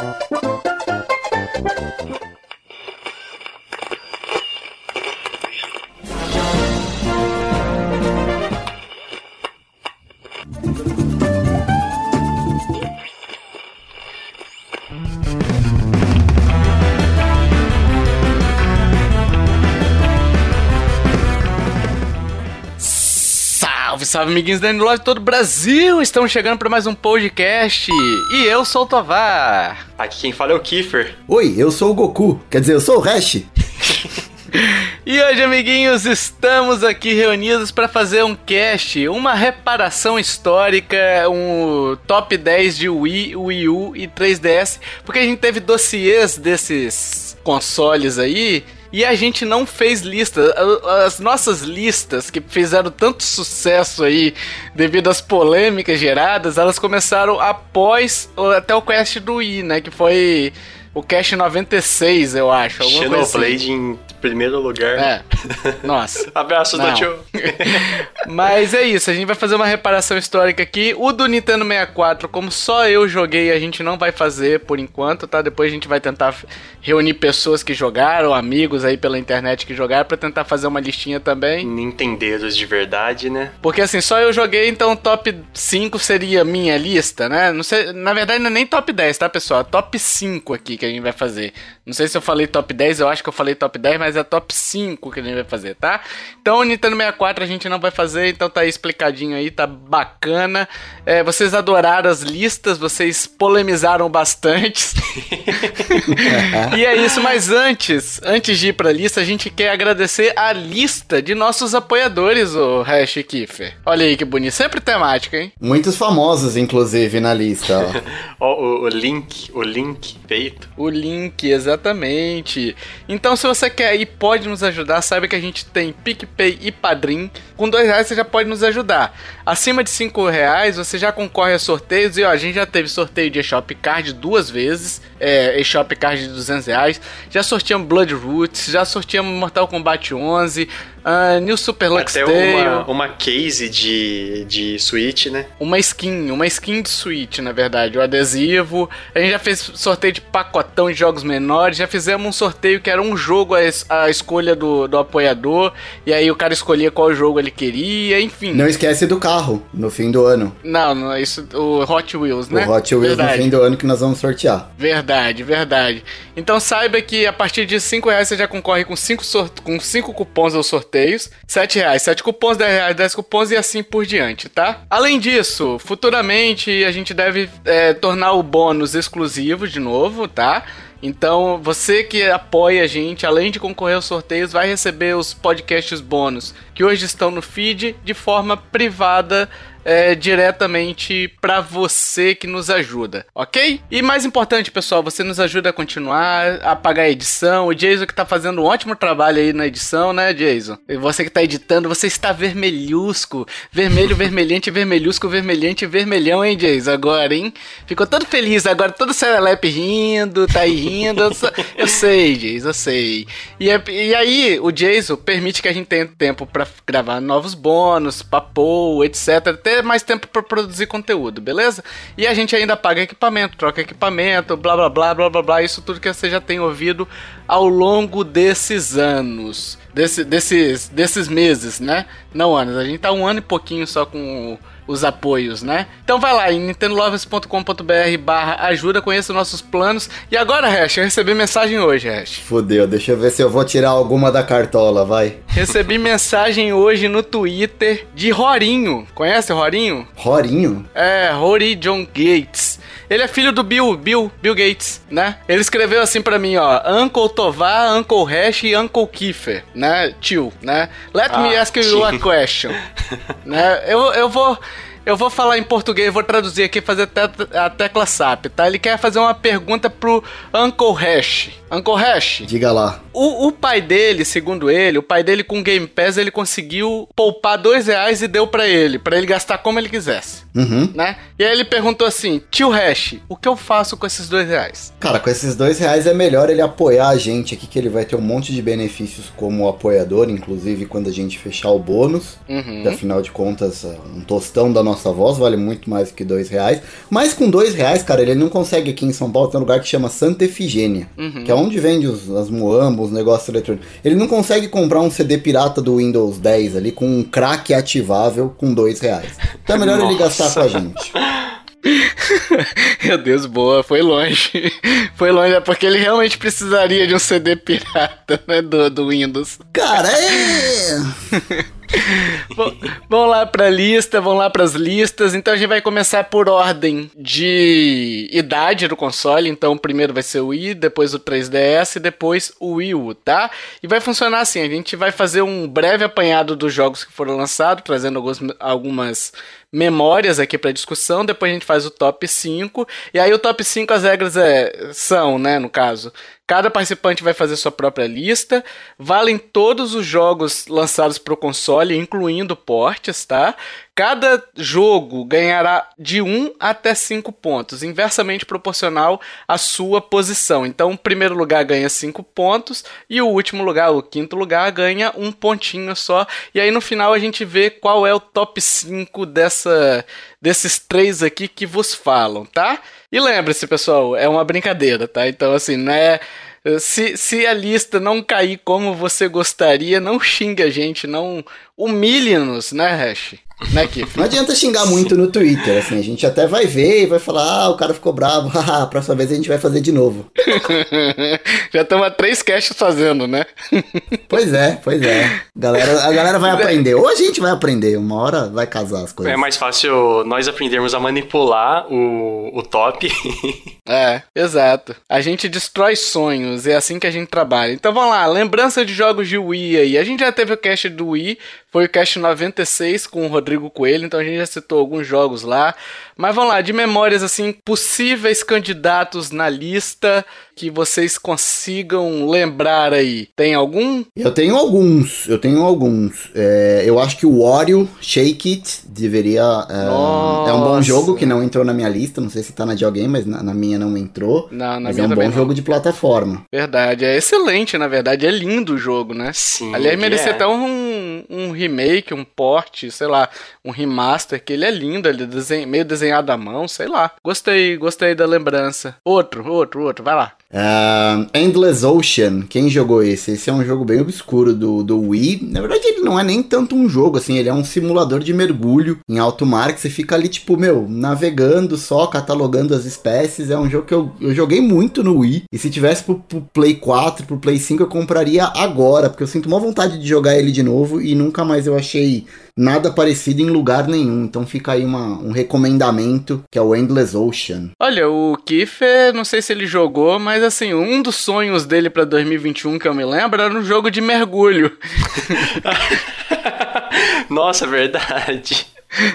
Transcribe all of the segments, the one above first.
Oh, Salve, amiguinhos da Love de todo o Brasil! Estamos chegando para mais um podcast e eu sou o Tovar. Aqui quem fala é o Kiefer. Oi, eu sou o Goku. Quer dizer, eu sou o Hash. E hoje, amiguinhos, estamos aqui reunidos para fazer um cast, uma reparação histórica, um top 10 de Wii, Wii U e 3DS, porque a gente teve dossiês desses consoles aí e a gente não fez lista. As nossas listas que fizeram tanto sucesso aí devido às polêmicas geradas, elas começaram após até o cast do Wii, né? Que foi o cast 96, eu acho. Xenoblade assim. em primeiro lugar. É. Nossa. Abraço do tio. Mas é isso, a gente vai fazer uma reparação histórica aqui. O do Nintendo 64, como só eu joguei, a gente não vai fazer por enquanto, tá? Depois a gente vai tentar reunir pessoas que jogaram, amigos aí pela internet que jogaram, pra tentar fazer uma listinha também. Nintendeiros de verdade, né? Porque assim, só eu joguei, então top 5 seria minha lista, né? Não sei, na verdade não é nem top 10, tá, pessoal? Top 5 aqui que a gente vai fazer. Não sei se eu falei top 10, eu acho que eu falei top 10, mas é top 5 que a gente vai fazer, tá? Então o Nintendo 64 a gente não vai fazer, então tá aí explicadinho aí, tá bacana. É, vocês adoraram as listas, vocês polemizaram bastante. e é isso, mas antes, antes de ir pra lista, a gente quer agradecer a lista de nossos apoiadores, o Hash Kiffer. Olha aí que bonito, sempre temática, hein? Muitos famosos, inclusive, na lista. ó. Ó, o, o link, o link feito. O link, exatamente. Então, se você quer e pode nos ajudar, saiba que a gente tem PicPay e Padrim. Com dois reais você já pode nos ajudar. Acima de cinco reais você já concorre a sorteios. E ó, a gente já teve sorteio de eShop Card duas vezes. É, eShop Card de 200 reais. Já sorteamos Blood Roots, já sorteamos Mortal Kombat 11. Uh, New Super Lux Até uma, uma case de, de Switch, né? Uma skin, uma skin de Switch, na verdade, o adesivo. A gente já fez sorteio de pacotão de jogos menores, já fizemos um sorteio que era um jogo a, es- a escolha do, do apoiador, e aí o cara escolhia qual jogo ele queria, enfim. Não esquece do carro, no fim do ano. Não, não, isso, o Hot Wheels, né? O Hot Wheels Verdade. no fim do ano que nós vamos sortear. Verdade, verdade. Então saiba que a partir de 5 reais você já concorre com 5 com cinco cupons aos sorteios. 7 reais, 7 cupons, 10 reais, 10 cupons e assim por diante, tá? Além disso, futuramente a gente deve é, tornar o bônus exclusivo de novo, tá? Então, você que apoia a gente, além de concorrer aos sorteios, vai receber os podcasts bônus que hoje estão no feed de forma privada é, diretamente pra você que nos ajuda, ok? E mais importante, pessoal, você nos ajuda a continuar, a pagar a edição. O Jason que tá fazendo um ótimo trabalho aí na edição, né, Jason? E você que tá editando, você está vermelhusco. Vermelho, vermelhante, vermelhusco, vermelhante, vermelhão, hein, Jason? Agora, hein? Ficou todo feliz agora, todo serelepe rindo, tá aí rindo. Eu, só- eu sei, Jason, eu sei. E, é- e aí, o Jason permite que a gente tenha tempo pra gravar novos bônus, papo, etc. Mais tempo pra produzir conteúdo, beleza? E a gente ainda paga equipamento, troca equipamento, blá blá blá blá blá blá. Isso tudo que você já tem ouvido ao longo desses anos. Desse, desses, desses meses, né? Não anos. A gente tá um ano e pouquinho só com os apoios, né? Então vai lá em nintendolovers.com.br barra ajuda, conheça nossos planos. E agora, Hash, eu recebi mensagem hoje, Hash. Fudeu, deixa eu ver se eu vou tirar alguma da cartola, vai. Recebi mensagem hoje no Twitter de Rorinho. Conhece o Rorinho? Rorinho? É, Rory John Gates. Ele é filho do Bill, Bill, Bill Gates, né? Ele escreveu assim pra mim, ó, Uncle Tovar, Uncle Hash e Uncle Kiefer, né? Tio, né? Let me Ah, ask you tio. a question, né? Eu, eu vou eu vou falar em português, vou traduzir aqui, fazer te- a tecla SAP, tá? Ele quer fazer uma pergunta pro Uncle Hash. Uncle Hash, Diga lá. o, o pai dele, segundo ele, o pai dele com Game Pass, ele conseguiu poupar dois reais e deu pra ele, pra ele gastar como ele quisesse, Uhum. né? E aí ele perguntou assim, tio Hash, o que eu faço com esses dois reais? Cara, com esses dois reais é melhor ele apoiar a gente aqui, que ele vai ter um monte de benefícios como apoiador, inclusive quando a gente fechar o bônus. Uhum. Que, afinal de contas, é um tostão da nossa nossa voz, vale muito mais que dois reais. Mas com dois reais, cara, ele não consegue aqui em São Paulo, tem um lugar que chama Santa Efigênia, Uhum. que é onde vende os, as Moamba, os negócios eletrônicos. Ele não consegue comprar um CD pirata do Windows 10 ali com um crack ativável com dois reais. Então é melhor ele Nossa. gastar com a gente. Meu Deus, boa, foi longe. Foi longe, é porque ele realmente precisaria de um CD pirata, né, do, do Windows. Cara, é. Bom, vamos lá pra lista, vamos lá pras listas. Então a gente vai começar por ordem de idade do console. Então primeiro vai ser o Wii, depois o 3DS e depois o Wii U, tá? E vai funcionar assim: a gente vai fazer um breve apanhado dos jogos que foram lançados, trazendo alguns, algumas memórias aqui pra discussão. Depois a gente faz o top 5. E aí o top 5 as regras é, são, né, no caso. Cada participante vai fazer sua própria lista. Valem todos os jogos lançados para o console, incluindo portes, tá? Cada jogo ganhará de 1 até 5 pontos, inversamente proporcional à sua posição. Então, o primeiro lugar ganha 5 pontos e o último lugar, o quinto lugar, ganha um pontinho só. E aí no final a gente vê qual é o top 5 dessa, desses três aqui que vos falam, tá? E lembre-se, pessoal, é uma brincadeira, tá? Então, assim, não é. Se, se a lista não cair como você gostaria, não xingue a gente, não humilhe-nos, né, Hash? Né, Kif? Não adianta xingar muito no Twitter, assim, a gente até vai ver e vai falar, ah, o cara ficou bravo, haha, a próxima vez a gente vai fazer de novo. Já estamos há três casts fazendo, né? Pois é, pois é. Galera, a galera vai aprender, ou a gente vai aprender, uma hora vai casar as coisas. É mais fácil nós aprendermos a manipular o, o top. É, exato. A gente destrói sonhos, é assim que a gente trabalha. Então vamos lá, lembrança de jogos de Wii aí. A gente já teve o cast do Wii, foi o cast 96 com o Rodrigo Coelho, então a gente já citou alguns jogos lá. Mas vamos lá, de memórias assim, possíveis candidatos na lista que vocês consigam lembrar aí. Tem algum? Eu tenho alguns, eu tenho alguns. É, eu acho que o Wario Shake It deveria. É, é um bom jogo que não entrou na minha lista, não sei se tá na de alguém, mas na, na minha não entrou. Não, na mas minha é um bom não. jogo de plataforma. Verdade, é excelente, na verdade, é lindo o jogo, né? Sim. Aliás, merecia é. até um, um remake, um port, sei lá, um remaster, que ele é lindo, ele é desen- meio desenhado à mão, sei lá. Gostei, gostei da lembrança. Outro, outro, outro, vai lá. Ah, Endless Ocean, quem jogou esse? Esse é um jogo bem obscuro do, do Wii. Na verdade, ele não é nem tanto um jogo, assim, ele é um simulador de mergulho em alto mar que você fica ali, tipo, meu, navegando só, catalogando as espécies. É um jogo que eu, eu joguei muito no Wii. E se tivesse pro, pro Play 4, pro Play 5, eu compraria agora, porque eu sinto uma vontade de jogar ele de novo e nunca mais eu achei nada parecido em lugar nenhum. Então fica aí uma, um recomendamento, que é o Endless Ocean. Olha, o Kiefer, não sei se ele jogou, mas assim, um dos sonhos dele pra 2021 que eu me lembro era um jogo de mergulho, Nossa, verdade.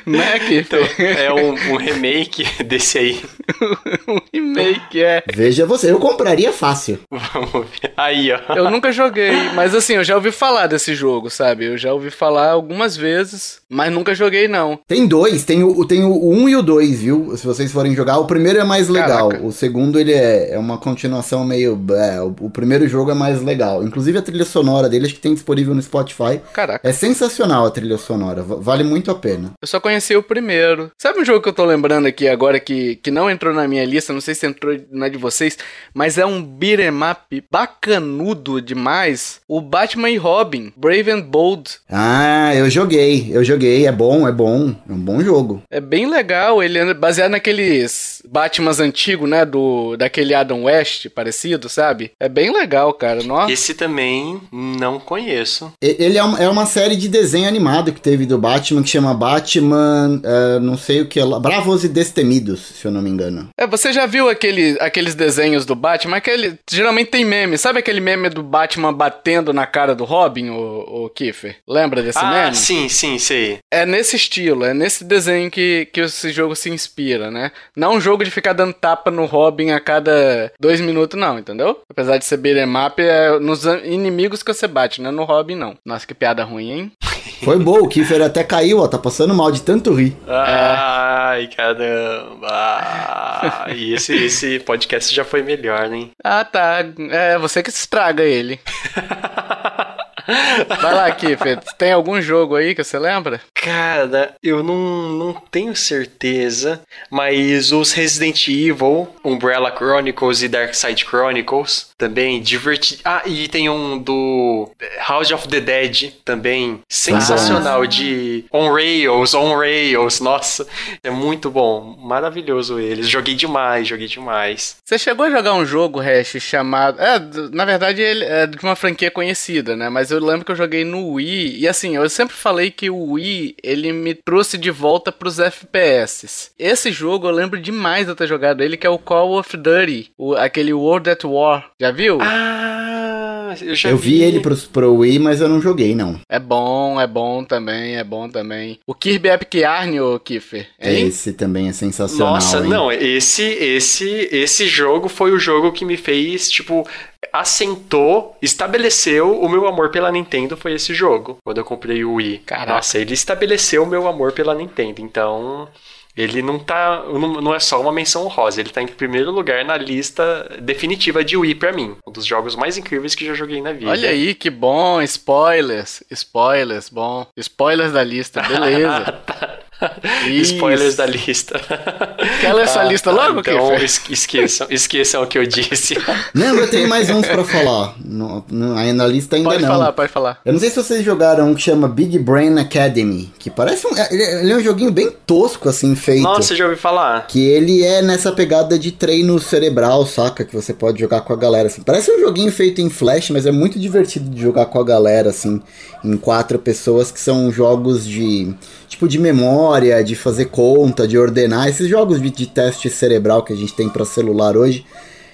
Né, Então, é um, um remake desse aí. um remake, é. Veja você, eu compraria fácil. Vamos ver. Aí, ó. Eu nunca joguei, mas assim, eu já ouvi falar desse jogo, sabe? Eu já ouvi falar algumas vezes, mas nunca joguei não. Tem dois, tem o, tem o 1 e o 2, viu? Se vocês forem jogar, o primeiro é mais legal. Caraca. O segundo ele é, é uma continuação meio. É, o, o primeiro jogo é mais legal. Inclusive a trilha sonora dele, acho que tem disponível no Spotify. Caraca. É sensacional a trilha sonora, va- vale muito a pena. Eu só conheci o primeiro. Sabe um jogo que eu tô lembrando aqui agora que, que não entrou na minha lista, não sei se entrou na de vocês, mas é um beat'em up bacanudo demais. O Batman e Robin, Brave and Bold. Ah, eu joguei, eu joguei, é bom, é bom, é um bom jogo. É bem legal, ele é baseado naqueles Batmans antigos, né, do daquele Adam West parecido, sabe? É bem legal, cara. Nossa. Esse também não conheço. Ele é, um- é uma série de desenho animado que teve do Batman que chama Batman, eh, não sei o que lá, Bravos e Destemidos, se eu não me engano. É, você já viu aquele, aqueles desenhos do Batman? Aquele, geralmente tem meme. Sabe aquele meme do Batman batendo na cara do Robin, o, o Kiefer? Lembra desse ah, meme? sim, sim, sei. É nesse estilo, é nesse desenho que, que esse jogo se inspira, né? Não um jogo de ficar dando tapa no Robin a cada dois minutos, não, entendeu? Apesar de ser beat'em up, é nos inimigos que você bate, não é no Robin, não. Nossa, que piada ruim, hein? Foi bom, o Kiefer até caiu, ó, tá passando mal de tanto rir. Ai, caramba. Ah, e esse, esse podcast já foi melhor, né? Ah, tá. É você que estraga ele. Vai lá, Kiefer. Tem algum jogo aí que você lembra? Cara, eu não, não tenho certeza, mas os Resident Evil, Umbrella Chronicles e Dark Side Chronicles também divertido. Ah, e tem um do House of the Dead também, sensacional Ah. de on rails, on rails. Nossa, é muito bom, maravilhoso eles. Joguei demais, joguei demais. Você chegou a jogar um jogo, Hash, chamado. É, na verdade, ele é de uma franquia conhecida, né? Mas eu lembro que eu joguei no Wii. E assim, eu sempre falei que o Wii, ele me trouxe de volta pros FPS. Esse jogo eu lembro demais de eu ter jogado ele, que é o Call of Duty, o, aquele World at War. Já viu? Ah, eu já Eu vi ele pro, pro Wii, mas eu não joguei, não. É bom, é bom também, é bom também. O Kirby Epic Yarn, ô Kiffer. Hein? Esse também é sensacional. Nossa, hein? não, esse, esse, esse jogo foi o jogo que me fez, tipo, assentou, estabeleceu o meu amor pela Nintendo foi esse jogo, quando eu comprei o Wii. Caraca. Nossa, ele estabeleceu o meu amor pela Nintendo, então... Ele não tá. Não, é só uma menção honrosa, ele tá em primeiro lugar na lista definitiva de Wii pra mim. Um dos jogos mais incríveis que já joguei na vida. Olha aí, que bom. Spoilers. Spoilers, bom. Spoilers da lista, beleza. Isso. Spoilers da lista. Quer ler essa lista logo, Então, esqueçam, esqueçam o que eu disse. Não, eu tenho mais uns pra falar. No, no, aí na lista ainda Pode não. falar, pode falar. Eu não sei se vocês jogaram um que chama Big Brain Academy, que parece um. Ele, ele é um joguinho bem tosco, assim, feito. Nossa, já ouvi falar. Que ele é nessa pegada de treino cerebral, saca? Que você pode jogar com a galera, assim. Parece um joguinho feito em Flash, mas é muito divertido de jogar com a galera, assim. Em quatro pessoas, que são jogos de... Tipo, de memória, de fazer conta, de ordenar. Esses jogos de, de teste cerebral que a gente tem pra celular hoje.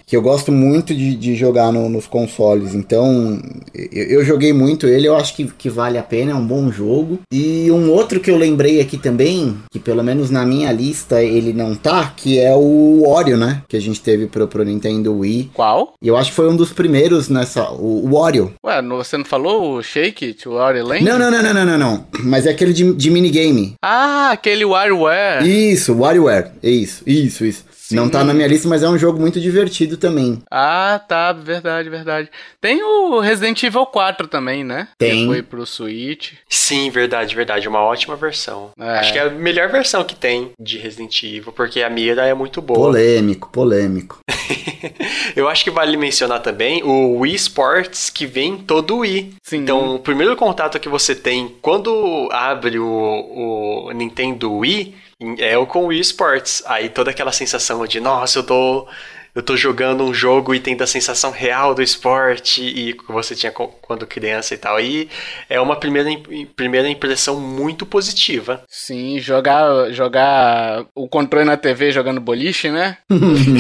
Que eu gosto muito de, de jogar no- nos consoles. Então, eu, eu joguei muito ele, eu acho que, que vale a pena, é um bom jogo. E um outro que eu lembrei aqui também, que pelo menos na minha lista ele não tá, que é o Wario, né? Que a gente teve pro, pro Nintendo Wii. Qual? E eu acho que foi um dos primeiros nessa. O, o Wario. Ué, você não falou o Shake It, o Wario Land? Não, não, não, não, não, não, não. Mas é aquele de, de minigame. Ah, aquele WarioWare. Isso, WarioWare. Isso, isso, isso. Sim. Não tá na minha lista, mas é um jogo muito divertido também. Ah, tá, verdade, verdade. Tem o Resident Evil 4 também, né? Tem. Que foi pro Switch. Sim, verdade, verdade. Uma ótima versão. É. Acho que é a melhor versão que tem de Resident Evil, porque a mira é muito boa. Polêmico, polêmico. Eu acho que vale mencionar também o Wii Sports, que vem todo o Wii. Sim. Então, o primeiro contato que você tem quando abre o, o Nintendo Wii é o com o Wii Sports. Aí toda aquela sensação de, nossa, eu tô. Eu tô jogando um jogo e tendo a sensação real do esporte e que você tinha quando criança e tal. E é uma primeira, im- primeira impressão muito positiva. Sim, jogar, jogar o controle na TV jogando boliche, né?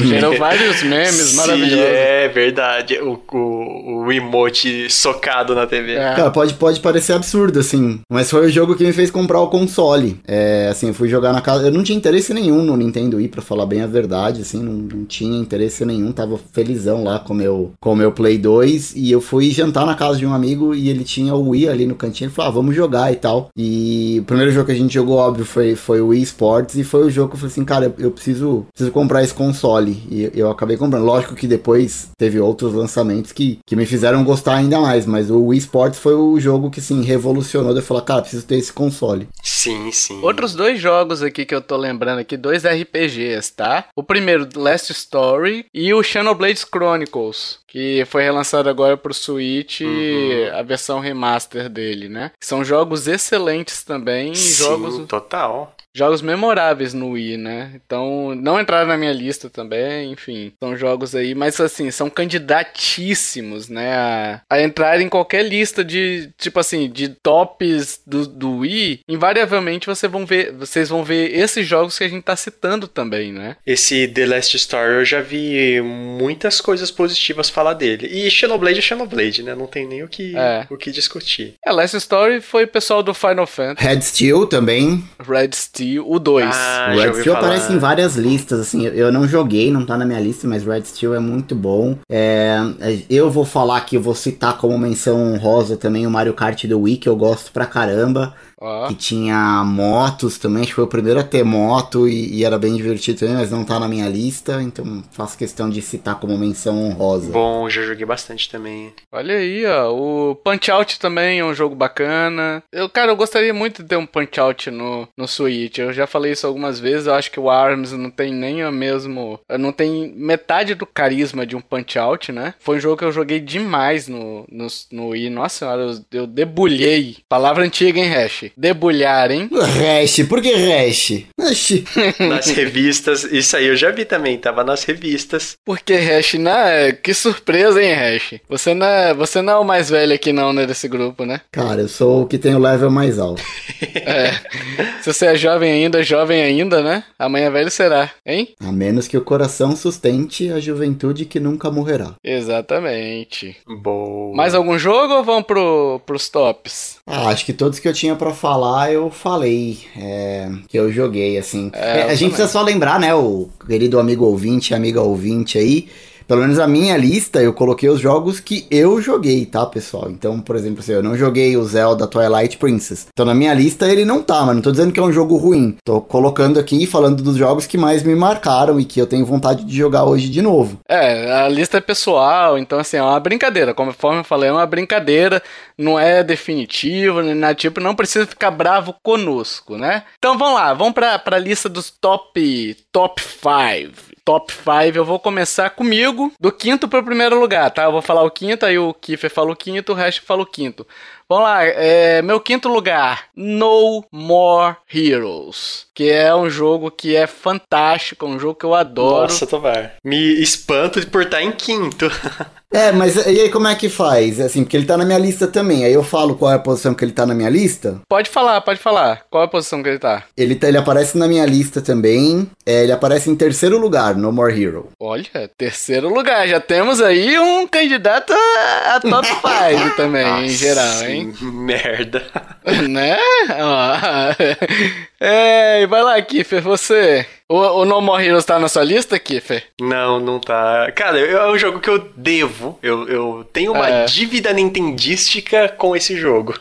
Gerou vários memes Sim, maravilhosos. É verdade. O, o, o emote socado na TV. É. Cara, pode, pode parecer absurdo, assim. Mas foi o jogo que me fez comprar o console. É, assim, eu fui jogar na casa. Eu não tinha interesse nenhum no Nintendo Wii, pra falar bem a verdade, assim. Não, não tinha interesse nenhum. Tava felizão lá com o meu, com o meu Play 2. E eu fui jantar na casa de um amigo e ele tinha o Wii ali no cantinho. Ele falou, ah, vamos jogar e tal. E o primeiro jogo que a gente jogou, óbvio, foi, foi o Wii Sports. E foi o jogo que eu falei assim, cara, eu, eu preciso, preciso comprar esse console. E eu acabei comprando. Lógico que depois teve outros lançamentos que, que me fizeram gostar ainda mais. Mas o Wii Sports foi o jogo que, assim, revolucionou. Eu falei, cara, preciso ter esse console. Sim, sim. Outros dois jogos aqui que eu tô lembrando aqui, dois RPGs, tá? O primeiro, Last Story e o Xenoblade Chronicles, que foi relançado agora pro Switch, Uhum. a versão remaster dele, né? São jogos excelentes também, Sim, jogos total. Jogos memoráveis no Wii, né? Então, não entraram na minha lista também, enfim. São jogos aí, mas assim, são candidatíssimos, né? A, a entrar em qualquer lista de, tipo assim, de tops do, do Wii. Invariavelmente você vão ver, vocês vão ver esses jogos que a gente tá citando também, né? Esse The Last Story eu já vi muitas coisas positivas falar dele. E Xenoblade é Xenoblade, né? Não tem nem o que, É. o que discutir. A Last Story foi o pessoal do Final Fantasy, Red Steel também. Red Steel, o 2. Ah, o Red Steel falar. aparece em várias listas, assim, eu- eu não joguei, não tá na minha lista, mas Red Steel é muito bom. É, é, eu vou falar que eu vou citar como menção honrosa também o Mario Kart do Wii, que eu gosto pra caramba. Oh. Que tinha motos também, acho que foi o primeiro a ter moto e, e, era bem divertido também, mas não tá na minha lista, então faço questão de citar como menção honrosa. Bom, já joguei bastante também. Olha aí, ó, o Punch Out também é um jogo bacana. Eu, cara, eu gostaria muito de ter um Punch Out no, no Switch. Eu já falei isso algumas vezes, eu acho que o ARMS não tem nem o mesmo, não tem metade do carisma de um Punch Out, né? Foi um jogo que eu joguei demais no, no, no Wii. Nossa senhora, eu, eu debulhei. Palavra antiga, hein, Hash? Debulhar, hein? Hash, por que Hash? Hash. nas revistas, isso aí eu já vi também, tava nas revistas. Por que Hash? Né? Que surpresa, hein, Hash? Você não, é, você não é o mais velho aqui não, né, desse grupo, né? Cara, eu sou o que tem o level mais alto. é. Se você é jovem ainda, jovem ainda, né? Amanhã velho será, hein? A menos que o coração sustente a juventude que nunca morrerá. Exatamente. Boa. Mais algum jogo ou vamos pro, pros tops? Ah, acho que todos que eu tinha para falar eu falei. É, que eu joguei, assim. É, a gente também. precisa só lembrar, né? O querido amigo ouvinte, amiga ouvinte aí pelo menos a minha lista, eu coloquei os jogos que eu joguei, tá, pessoal? Então, por exemplo, assim, eu não joguei o Zelda Twilight Princess. Então, na minha lista ele não tá, mas não tô dizendo que é um jogo ruim. Tô colocando aqui falando dos jogos que mais me marcaram e que eu tenho vontade de jogar hoje de novo. É, a lista é pessoal, então assim, é uma brincadeira. Conforme eu falei, é uma brincadeira, não é definitivo, nem nada tipo, não precisa ficar bravo conosco, né? Então vamos lá, vamos pra, pra lista dos top top 5 top 5. Eu vou começar comigo, do quinto pro primeiro lugar, tá? Eu vou falar o quinto, aí o Kiefer fala o quinto, o resto fala o quinto. Vamos lá, é, meu quinto lugar, No More Heroes, que é um jogo que é fantástico, um jogo que eu adoro. Nossa, Tovar, me espanto por estar em quinto. É, mas e aí como é que faz? Assim, porque ele tá na minha lista também. Aí eu falo qual é a posição que ele tá na minha lista? Pode falar, pode falar. Qual é a posição que ele tá? Ele, tá, ele aparece na minha lista também. É, ele aparece em terceiro lugar, No More Hero. Olha, terceiro lugar. Já temos aí um candidato a, a top 5 também, Nossa, em geral, hein? Merda. né? é, vai lá, Kiffer, você. O, o No More Heroes tá na sua lista, Kiffer? Não, não tá. Cara, é um jogo que eu devo. Eu, eu tenho uma é. dívida nintendística com esse jogo.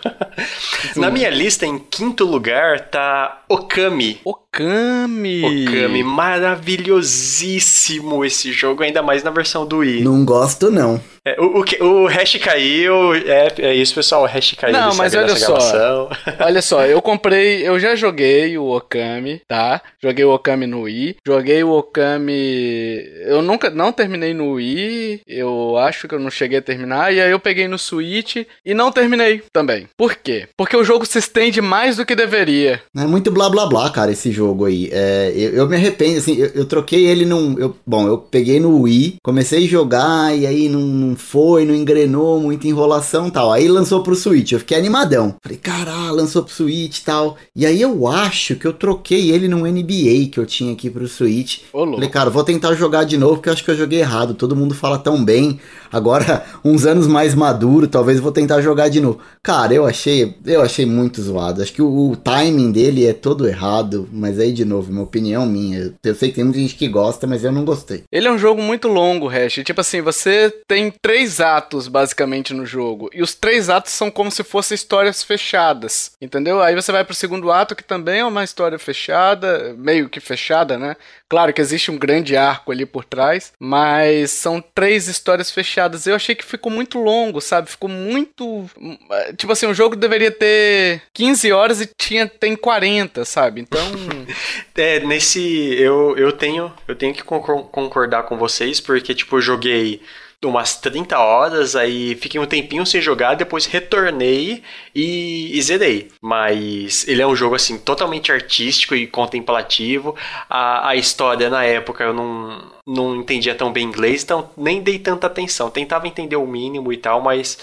na minha lista, em quinto lugar, tá Okami. Okami. Okami, maravilhosíssimo esse jogo, ainda mais na versão do Wii. Não gosto, não. É, o, o, o hash caiu, é, é isso, pessoal, o hash caiu. Não, mas olha só, olha só, eu comprei, eu já joguei o Okami, tá? Joguei o Okami no Wii, joguei o Okami, eu nunca, não terminei no Wii, eu acho que eu não cheguei a terminar, e aí eu peguei no Switch e não terminei também. Por quê? Porque o jogo se estende mais do que deveria. É muito blá blá blá, cara, esse jogo aí. É, eu, eu me arrependo, assim, eu, eu, troquei ele num, eu, bom, eu peguei no Wii, comecei a jogar e aí não, não foi, não engrenou, muita enrolação tal. Aí lançou pro Switch, eu fiquei animadão. Falei, caralho, lançou pro Switch tal. E aí eu acho que eu troquei ele num NBA que eu tinha aqui pro Switch. Ô, Falei, cara, vou tentar jogar de novo porque eu acho que eu joguei errado. Todo mundo fala tão bem. Agora, uns anos mais maduro, talvez vou tentar jogar de novo. Cara, eu achei, eu achei muito zoado. Acho que o, o timing dele é todo errado, mas aí de novo, minha opinião minha. Eu sei que tem muita gente que gosta, mas eu não gostei. Ele é um jogo muito longo, Hash. Tipo assim, você tem três atos basicamente no jogo. E os três atos são como se fossem histórias fechadas. Entendeu? Aí você vai pro segundo ato, que também é uma história fechada, meio que fechada, né? Claro que existe um grande arco ali por trás, mas são três histórias fechadas. Eu achei que ficou muito longo, sabe? Ficou muito. Tipo assim, o jogo deveria ter 15 horas e tinha, tem 40, sabe? Então. é, nesse. Eu, eu, tenho, eu tenho que concordar com vocês, porque, tipo, eu joguei umas 30 horas, aí fiquei um tempinho sem jogar, depois retornei e, e zerei. Mas ele é um jogo assim totalmente artístico e contemplativo. A, a história na época eu não, não entendia tão bem inglês, então nem dei tanta atenção. Tentava entender o mínimo e tal, mas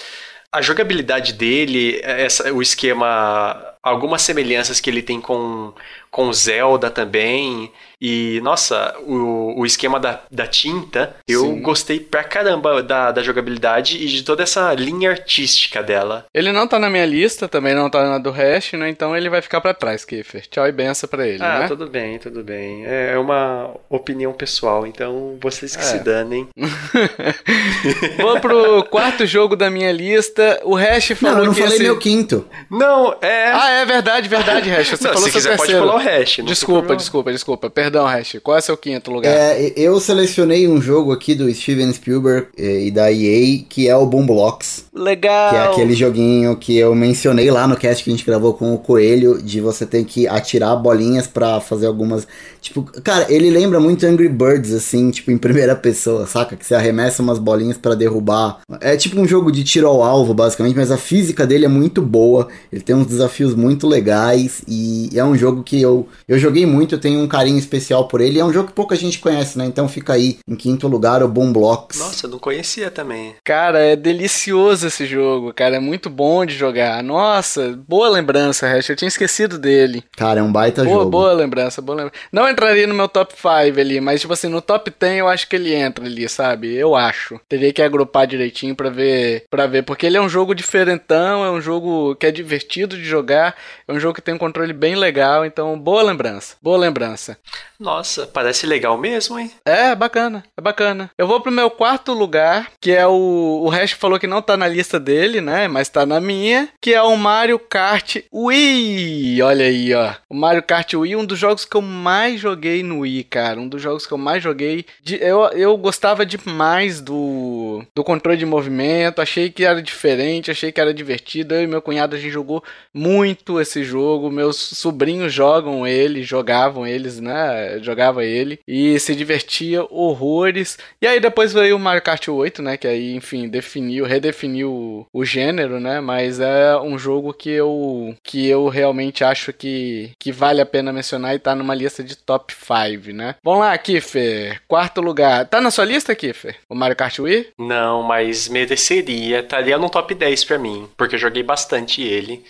a jogabilidade dele, essa, o esquema, algumas semelhanças que ele tem com, com Zelda também E, nossa, o, o esquema da, da tinta, eu Sim. gostei pra caramba da, da jogabilidade e de toda essa linha artística dela. Ele não tá na minha lista, também não tá na do hash, né? Então ele vai ficar pra trás, Kiffer. Tchau e benção pra ele, ah, né? tudo bem, tudo bem. É é uma opinião pessoal, então vocês que É. se danem. Vou pro quarto jogo da minha lista. O hash Não, falou eu não que falei esse... meu quinto. Não, é. Ah, é verdade, verdade, Hash. Você Não, falou se seu quiser, pode terceiro. pular o hash. não Desculpa, problema. desculpa, desculpa. Perdão, Hash. Qual é seu quinto lugar? É, eu selecionei um jogo aqui do Steven Spielberg e da EA, que é o Boom Blocks. Legal. Que é aquele joguinho que eu mencionei lá no cast que a gente gravou com o Coelho, de você ter que atirar bolinhas pra fazer algumas. Tipo, cara, ele lembra muito Angry Birds, assim, tipo, em primeira pessoa, saca? Que você arremessa umas bolinhas pra derrubar. É tipo um jogo de tiro ao alvo, basicamente, mas a física dele é muito boa. Ele tem uns desafios muito legais e é um jogo que eu, eu joguei muito, eu tenho um carinho especial por ele. É um jogo que pouca gente conhece, né? Então fica aí, em quinto lugar, o Boom Blocks. Nossa, eu não conhecia também. Cara, é delicioso esse jogo, cara. É muito bom de jogar. Nossa, boa lembrança, Hash. Eu tinha esquecido dele. Cara, é um baita Boa, jogo. boa lembrança, boa lembrança. Não entraria no meu top 5 ali, mas, tipo assim, no top 10 eu acho que ele entra ali, sabe? Eu acho. Teria que agrupar direitinho pra ver, para ver. Porque ele é um jogo diferentão, é um jogo que é divertido de jogar, é um jogo que tem um controle bem legal, então, boa lembrança. Boa lembrança. Nossa, parece legal mesmo, hein? É, bacana, é bacana. Eu vou pro meu quarto lugar, que é o. O resto falou que não tá na lista dele, né? Mas tá na minha, que é o Mario Kart Wii. Olha aí, ó. O Mario Kart Wii, um dos jogos que eu mais joguei no Wii, cara. Um dos jogos que eu mais joguei. Eu, eu gostava demais do, do controle de movimento, achei que era diferente, achei que era divertido. Eu e meu cunhado a gente jogou muito esse jogo. Meus sobrinhos jogam ele, jogavam eles, né? Jogava ele e se divertia horrores. E aí depois veio o Mario Kart 8, né? Que aí, enfim, definiu, redefiniu o, gênero, né? Mas é um jogo que eu que eu realmente acho que, que vale a pena mencionar e tá numa lista de top 5, né? Vamos lá, Kiffer. Quarto lugar. Tá na sua lista, Kiffer? O Mario Kart Wii? Não, mas mereceria. Estaria no top 10 pra mim, porque eu joguei bastante ele.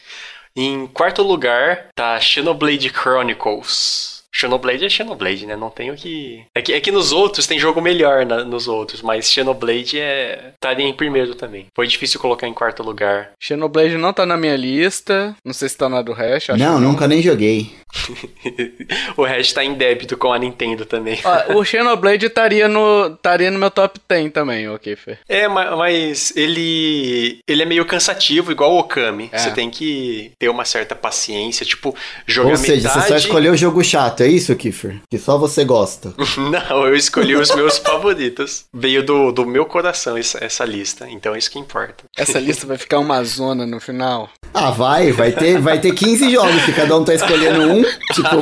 Em quarto lugar tá Xenoblade Chronicles. Xenoblade é Xenoblade, né? Não tenho que. É que, é que nos outros tem jogo melhor na- nos outros, mas Xenoblade é. estaria em primeiro também. Foi difícil colocar em quarto lugar. Xenoblade não tá na minha lista. Não sei se tá na do Hash. acho Não, que nunca nem joguei. o resto tá em débito com a Nintendo também. Ó, o Xenoblade estaria no, estaria no meu top 10 também, o Kiffer. É, ma- mas ele ele é meio cansativo, igual o Okami. É. Você tem que ter uma certa paciência, tipo, jogar Ou seja, metade... você só escolheu o jogo chato, é isso, Kiffer? Que só você gosta. Não, eu escolhi os meus favoritos. Veio do, do meu coração essa, essa lista, então é isso que importa. Essa lista vai ficar uma zona no final. Ah, vai, vai ter, vai ter 15 jogos, que cada um tá escolhendo um. Tipo,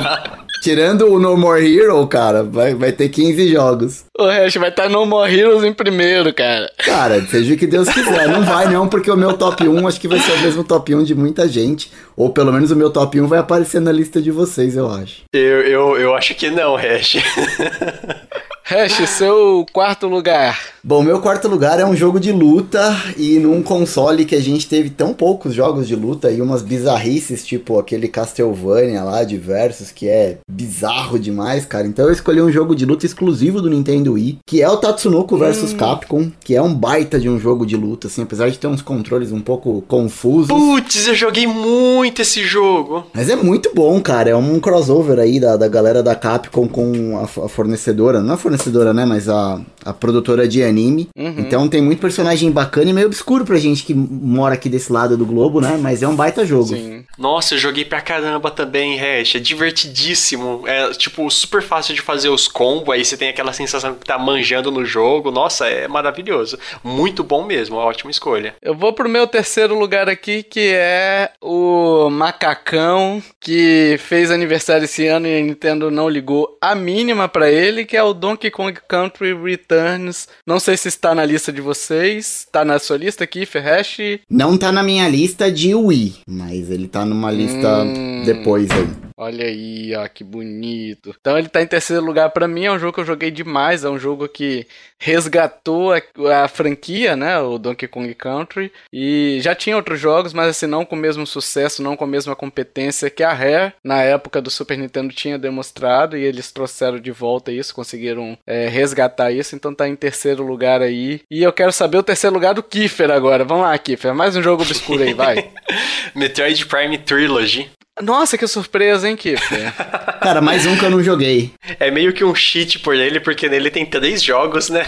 tirando o No More Hero, cara, vai, vai ter 15 jogos. O Hash vai estar No More Heroes em primeiro, cara. Cara, seja o que Deus quiser. Não vai não, porque o meu top 1 acho que vai ser o mesmo top 1 de muita gente. Ou pelo menos o meu top 1 vai aparecer na lista de vocês, eu acho. Eu, eu, eu acho que não, Hash. Hash, seu quarto lugar. Bom, meu quarto lugar é um jogo de luta e num console que a gente teve tão poucos jogos de luta e umas bizarrices, tipo aquele Castlevania lá de Versus, que é bizarro demais, cara. Então eu escolhi um jogo de luta exclusivo do Nintendo Wii, que é o Tatsunoko vs Capcom, que é um baita de um jogo de luta, assim, apesar de ter uns controles um pouco confusos. Putz, eu joguei muito esse jogo. Mas é muito bom, cara. É um crossover aí da, da galera da Capcom com a, a fornecedora. Não a fornecedora, né? Mas a, a produtora de anime. Uhum. Então tem muito personagem bacana e meio obscuro pra gente que mora aqui desse lado do globo, né? Mas é um baita jogo. Sim. Nossa, eu joguei pra caramba também, Hash. É divertidíssimo. É, tipo, super fácil de fazer os combos. Aí você tem aquela sensação que tá manjando no jogo. Nossa, é maravilhoso. Muito bom mesmo. Ótima escolha. Eu vou pro meu terceiro lugar aqui, que é o Macacão, que fez aniversário esse ano e a Nintendo não ligou a mínima pra ele, que é o Donkey Kong Country Returns. Não sei se está na lista de vocês. Tá na sua lista aqui, Ferresh? Não tá na minha lista de Wii, mas ele tá numa lista Hum. depois aí. Olha aí, ó, que bonito. Então ele tá em terceiro lugar para mim, é um jogo que eu joguei demais, é um jogo que resgatou a, a, franquia, né, o Donkey Kong Country, e já tinha outros jogos, mas assim, não com o mesmo sucesso, não com a mesma competência que a Rare, na época do Super Nintendo, tinha demonstrado, e eles trouxeram de volta isso, conseguiram é, resgatar isso, então tá em terceiro lugar aí. E eu quero saber o terceiro lugar do Kiefer agora. Vamos lá, Kiefer, mais um jogo obscuro aí, vai. Metroid Prime Trilogy. Nossa, que surpresa, hein, Kip? Cara, mais um que eu não joguei. É meio que um cheat por ele, porque nele tem três jogos, né?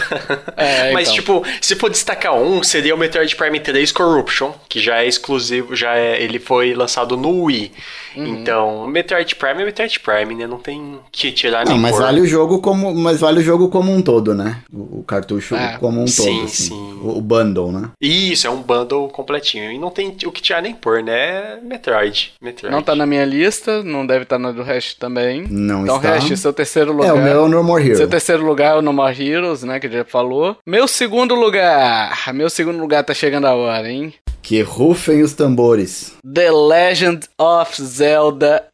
É, Mas, então. tipo, se for destacar um, seria o Metroid Prime 3 Corruption, que já é exclusivo, já é. Ele foi lançado no Wii. Uhum. Então, Metroid Prime é Metroid Prime, né? Não tem que tirar não, nem mas vale o jogo como, mas vale o jogo como um todo, né? O, o cartucho é. como um sim, todo. Assim. Sim, o, o bundle, né? Isso, é um bundle completinho. E não tem o que tirar nem pôr, né? Metroid. Metroid. Não tá na minha lista, não deve estar tá na do Hash também. Não então, está. Hash, seu terceiro lugar. É, o meu é o No More Heroes. Seu terceiro lugar é o No More Heroes, né? Que já falou. Meu segundo lugar. Meu segundo lugar tá chegando a hora, hein? Que rufem os tambores. The Legend of Zelda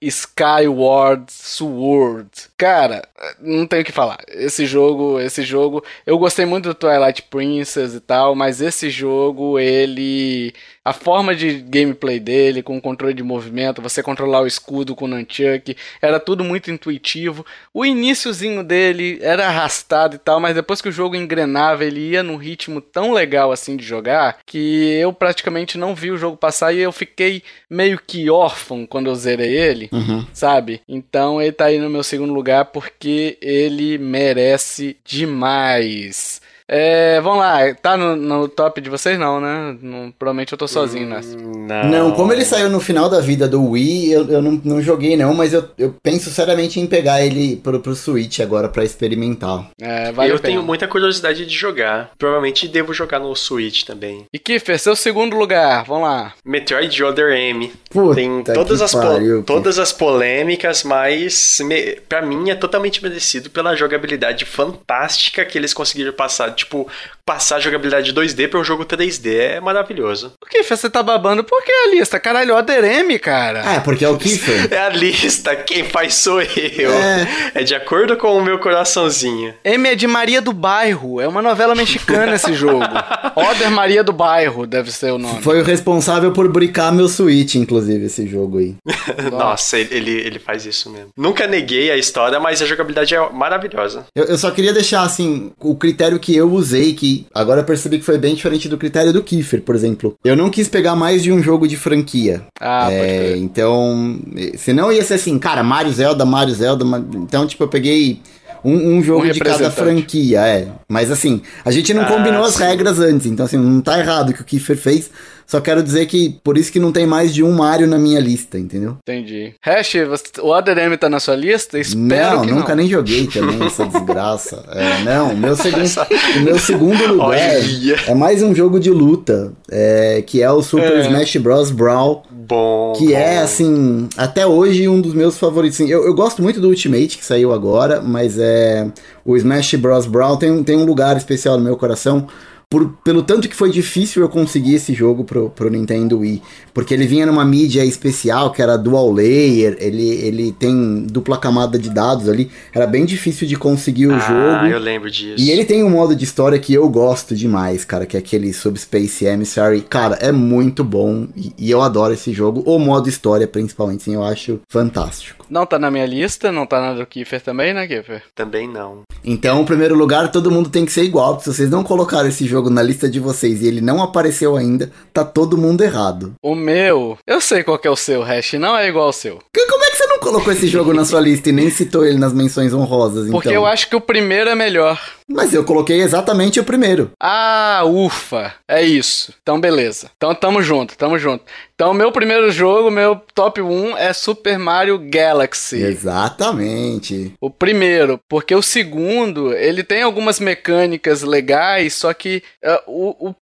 Skyward Sword. Cara, não tenho o que falar. Esse jogo, esse jogo, eu gostei muito do Twilight Princess e tal, mas esse jogo, ele a forma de gameplay dele, com o controle de movimento, você controlar o escudo com o Nunchuck, era tudo muito intuitivo. O iníciozinho dele era arrastado e tal, mas depois que o jogo engrenava, ele ia num ritmo tão legal assim de jogar, que eu praticamente não vi o jogo passar e eu fiquei meio que órfão quando eu zerei ele, uhum. sabe? Então ele tá aí no meu segundo lugar porque ele merece demais. É, vamos lá, tá no, no, top de vocês não, né? Não, provavelmente eu tô sozinho nessa. Não. não, como ele saiu no final da vida do Wii, eu, eu não, não joguei não, mas eu, eu penso seriamente em pegar ele pro, pro Switch agora para experimentar. É, vale eu tenho muita curiosidade de jogar. Provavelmente devo jogar no Switch também. E Kiffer, seu segundo lugar, vamos lá. Metroid Other M. Puta Tem todas as, pariu, todas as polêmicas, mas me, para mim é totalmente merecido pela jogabilidade fantástica que eles conseguiram passar tipo, passar a jogabilidade 2D para um jogo 3D é maravilhoso. O que você tá babando? Por que a lista? Caralho, Other M, cara. Ah, é, porque é o Kiffer. é a lista, quem faz sou eu. É. é de acordo com o meu coraçãozinho. M é de Maria do Bairro, é uma novela mexicana esse jogo. Other Maria do Bairro deve ser o nome. Foi o responsável por bricar meu Switch, inclusive, esse jogo aí. Nossa, ele, ele faz isso mesmo. Nunca neguei a história, mas a jogabilidade é maravilhosa. Eu, eu só queria deixar, assim, o critério que eu usei, que agora eu percebi que foi bem diferente do critério do Kiefer, por exemplo. Eu não quis pegar mais de um jogo de franquia. Ah, é, pode. Então, senão ia ser assim, cara, Mario Zelda, Mario Zelda. Então, tipo, eu peguei um, um jogo um de cada franquia, é. Mas assim, a gente não ah, combinou sim. as regras antes, então assim, não tá errado o que o Kiefer fez. Só quero dizer que por isso que não tem mais de um Mario na minha lista, entendeu? Entendi. Hash, o ADM tá na sua lista? Espero não, que nunca não. nem joguei também essa desgraça. É, não, meu segundo, o meu segundo lugar é mais um jogo de luta, é, que é o Super é. Smash Bros. Brawl. Bom. Que é, bom. é, assim, até hoje um dos meus favoritos. Eu, eu gosto muito do Ultimate, que saiu agora, mas é. O Smash Bros. Brawl tem, tem um lugar especial no meu coração por, pelo tanto que foi difícil eu conseguir esse jogo pro, pro Nintendo Wii. Porque ele vinha numa mídia especial, que era dual layer, ele, ele tem dupla camada de dados ali. Era bem difícil de conseguir o ah, jogo. Ah, eu lembro disso. E ele tem um modo de história que eu gosto demais, cara, que é aquele Subspace Emissary. Cara, é muito bom e, e eu adoro esse jogo. O modo história, principalmente, sim, eu acho fantástico. Não tá na minha lista, não tá na do Kiefer também, né, Kiefer? Também não. Então, o primeiro lugar, todo mundo tem que ser igual, porque se vocês não colocaram esse jogo na lista de vocês e ele não apareceu ainda, tá todo mundo errado. O meu, eu sei qual que é o seu, Hash, não é igual ao seu. Como é que você não colocou esse jogo na sua lista e nem citou ele nas menções honrosas, Porque então? eu acho que o primeiro é melhor. Mas eu coloquei exatamente o primeiro. Ah, ufa. É isso. Então, beleza. Então, tamo junto, tamo junto. Então, meu primeiro jogo, meu top 1 é Super Mario Galaxy. Exatamente. O primeiro, porque o segundo, ele tem algumas mecânicas legais, só que uh, o, o,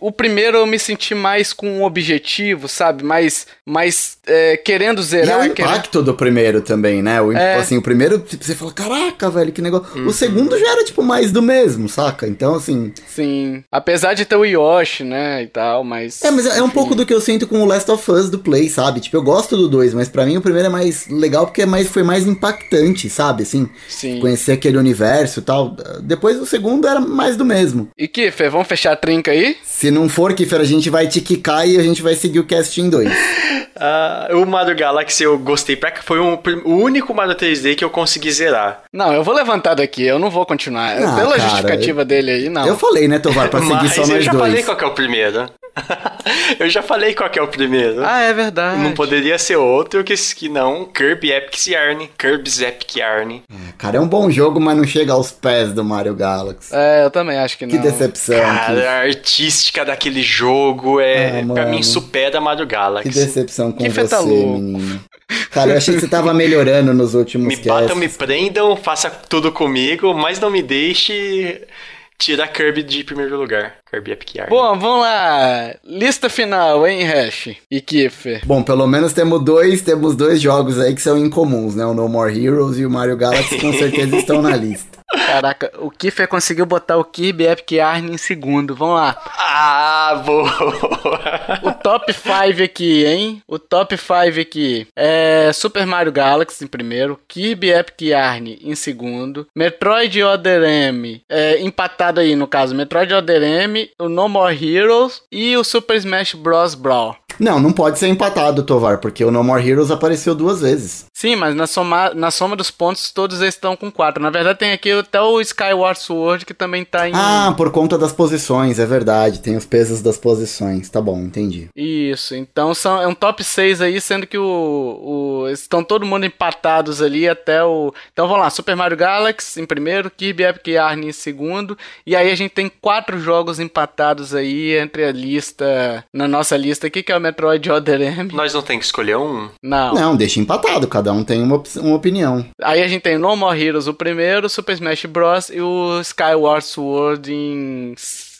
o, primeiro eu me senti mais com um objetivo, sabe? Mais, mais é, querendo zerar. E é o impacto querendo... do primeiro também, né? O, é. Assim, o primeiro, você fala, caraca, velho, que negócio. Uhum. O segundo já era, tipo, mais do do mesmo, saca? Então, assim. Sim. Apesar de ter o Yoshi, né, e tal, mas. É, mas é um pouco do que eu sinto com o Last of Us do Play, sabe? Tipo, eu gosto do 2, mas para mim o primeiro é mais legal porque é mais, foi mais impactante, sabe? Assim, Sim. conhecer aquele universo e tal. Depois o segundo era mais do mesmo. E Kiffer, vamos fechar a trinca aí? Se não for, Kiffer, a gente vai te quicar e a gente vai seguir o cast em 2. Uh, o Mario Galaxy eu gostei pra foi um, o único Mario 3D que eu consegui zerar. Não, eu vou levantar daqui, eu não vou continuar. Ah, Pela cara, justificativa eu, dele aí, não. Eu falei, né, Tovar, pra seguir Mas só nós dois. eu já falei qual é o primeiro. eu já falei qual é o primeiro. Ah, é verdade. Não poderia ser outro que, que não Kirby Epic Yarn. Kirby's Epic Yarn. É, cara, é um bom jogo, mas não chega aos pés do Mario Galaxy. É, eu também acho que não. Que decepção. Cara, que... a artística daquele jogo é, ah, pra mim, supera Mario Galaxy. Que decepção com que você, menino. Cara, eu achei que você tava melhorando nos últimos Me casts. batam, me prendam, faça tudo comigo, mas não me deixe tirar Kirby de primeiro lugar. Kirby Epic Yarn. Bom, vamos lá. Lista final, hein, Hash e Kiffer? Bom, pelo menos temos dois, temos dois jogos aí que são incomuns, né? O No More Heroes e o Mario Galaxy com certeza estão na lista. Caraca, o Kiffer conseguiu botar o Kirby Epic Yarn em segundo. Vamos lá. Ah, boa! O top 5 aqui, hein? O top 5 aqui é Super Mario Galaxy em primeiro, Kirby Epic Yarn em segundo, Metroid Other M é, empatado aí no caso, Metroid Other M, o No More Heroes e o Super Smash Bros. Brawl. Não, não pode ser empatado, Tovar, porque o No More Heroes apareceu duas vezes. Sim, mas na soma, na soma dos pontos todos eles estão com quatro. Na verdade tem aqui até o Skyward Sword que também tá em... Ah, por conta das posições, é verdade. Tem os pesos das posições. Tá bom, entendi. Isso, então são, é um top 6 aí, sendo que o, o estão todo mundo empatados ali até o... Então vamos lá, Super Mario Galaxy em primeiro, Kirby Epic Yarn em segundo, e aí a gente tem quatro jogos empatados aí entre a lista, na nossa lista aqui, que é o Metroid Other M. Nós não tem que escolher um? Não. Não, deixa empatado, cada um tem uma, uma opinião. Aí a gente tem No More Heroes o primeiro, Super Smash Bros. e o Skyward Sword em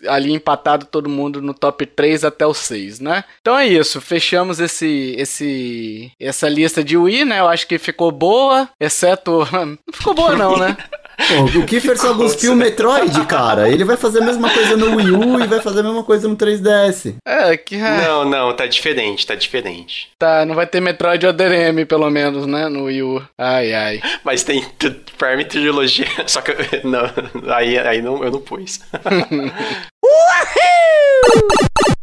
ali empatado todo mundo no top 3 até o 6, né? Então é isso, fechamos esse esse essa lista de Wii, né? Eu acho que ficou boa, exceto não ficou boa não, né? Pô, o Kiefer só cuspiu o Metroid, cara. Ele vai fazer a mesma coisa no Wii U e vai fazer a mesma coisa no 3DS. É, que. Não, não, tá diferente, tá diferente. Tá, não vai ter Metroid Other M, pelo menos, né? No Wii U. Ai, ai. Mas tem Farm Trilogia. Só que. Não, aí, aí não, eu não pus. Uhul!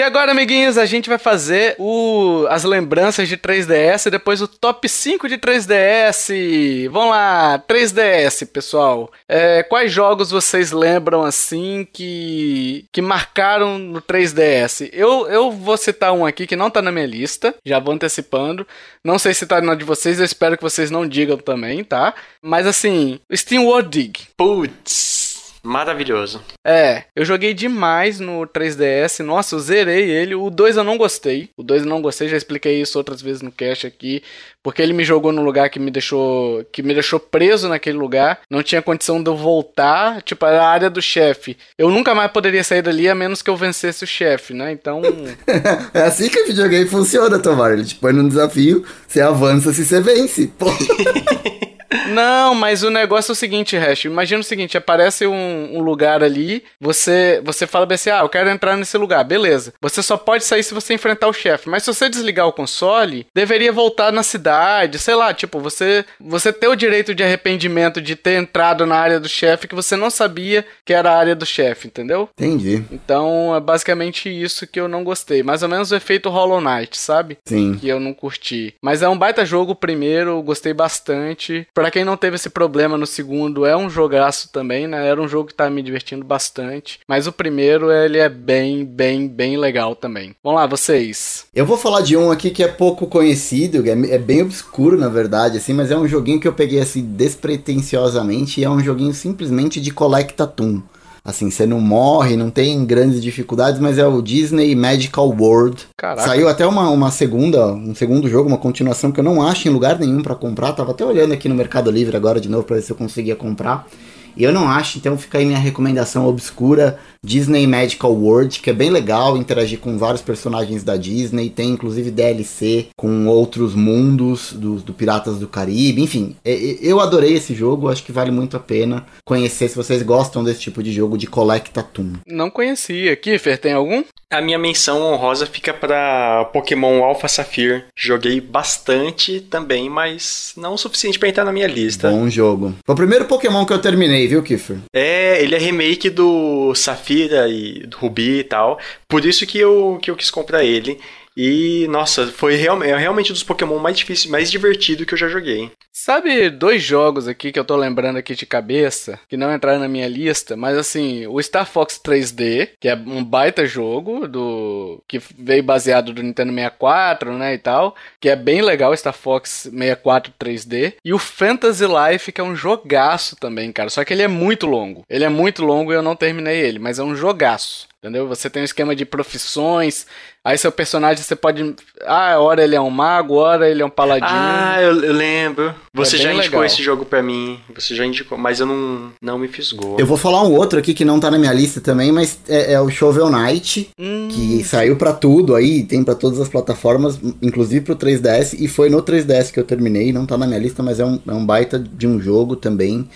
E agora, amiguinhos, a gente vai fazer o, as lembranças de 3DS e depois o top 5 de 3DS. Vamos lá, 3DS, pessoal. É, quais jogos vocês lembram assim que, que marcaram no 3DS? Eu, eu vou citar um aqui que não tá na minha lista, já vou antecipando. Não sei se tá na de vocês, eu espero que vocês não digam também, tá? Mas assim, Steam World Dig. Putz. Maravilhoso. É, eu joguei demais no 3DS. Nossa, eu zerei ele. O 2 eu não gostei. O 2 eu não gostei, já expliquei isso outras vezes no cast aqui, porque ele me jogou num lugar que me deixou que me deixou preso naquele lugar. Não tinha condição de eu voltar, tipo, era a área do chefe. Eu nunca mais poderia sair dali a menos que eu vencesse o chefe, né? Então, é assim que o videogame funciona, Tomar. Ele te põe num desafio, você avança se você vence. Pô. Não, mas o negócio é o seguinte, Hash. Imagina o seguinte: aparece um, um, lugar ali, você você fala bem assim, ah, eu quero entrar nesse lugar, beleza. Você só pode sair se você enfrentar o chefe. Mas se você desligar o console, deveria voltar na cidade, sei lá, tipo, você você ter o direito de arrependimento de ter entrado na área do chefe que você não sabia que era a área do chefe, entendeu? Entendi. Então é basicamente isso que eu não gostei. Mais ou menos o efeito Hollow Knight, sabe? Sim. Que eu não curti. Mas é um baita jogo primeiro, gostei bastante. Pra quem não teve esse problema no segundo, é um jogaço também, né? Era um jogo que tá me divertindo bastante. Mas o primeiro, ele é bem, bem, bem legal também. Vamos lá, vocês. Eu vou falar de um aqui que é pouco conhecido, é, é bem obscuro, na verdade, assim, mas é um joguinho que eu peguei assim despretensiosamente e é um joguinho simplesmente de Collectatum. Assim, você não morre, não tem grandes dificuldades, mas é o Disney Magical World. Caraca. Saiu até uma, uma segunda, um segundo jogo, uma continuação que eu não acho em lugar nenhum para comprar. Tava até olhando aqui no Mercado Livre agora de novo para ver se eu conseguia comprar. Eu não acho, então fica aí minha recomendação obscura Disney Magical World, que é bem legal interagir com vários personagens da Disney. Tem inclusive DLC com outros mundos do, do Piratas do Caribe. Enfim, eu adorei esse jogo, acho que vale muito a pena conhecer se vocês gostam desse tipo de jogo de Collectatum. Não conhecia. Kiffer, tem algum? A minha menção honrosa fica para Pokémon Alpha Sapphire. Joguei bastante também, mas não o suficiente para entrar na minha lista. Bom jogo. Foi o primeiro Pokémon que eu terminei, viu, Kiffer? É, ele é remake do Safira e do Ruby e tal. Por isso que eu, que eu quis comprar ele. E, nossa, foi real, é realmente um dos Pokémon mais difíceis, mais divertido que eu já joguei. Sabe dois jogos aqui que eu tô lembrando aqui de cabeça, que não entraram na minha lista, mas assim, o Star Fox 3D, que é um baita jogo do que veio baseado do Nintendo 64, né, e tal, que é bem legal, Star Fox 64 3D, e o Fantasy Life, que é um jogaço também, cara, só que ele é muito longo. Ele é muito longo e eu não terminei ele, mas é um jogaço. Entendeu? Você tem um esquema de profissões. Aí seu personagem você pode. Ah, hora ele é um mago, hora ele é um paladino. Ah, eu, eu lembro. Você é já indicou legal. esse jogo para mim. Você já indicou, mas eu não, não me fisgou. Eu vou falar um outro aqui que não tá na minha lista também, mas é, é o Shovel Knight, hum. que saiu para tudo aí, tem para todas as plataformas, inclusive pro 3DS, e foi no 3DS que eu terminei. Não tá na minha lista, mas é um, é um baita de um jogo também.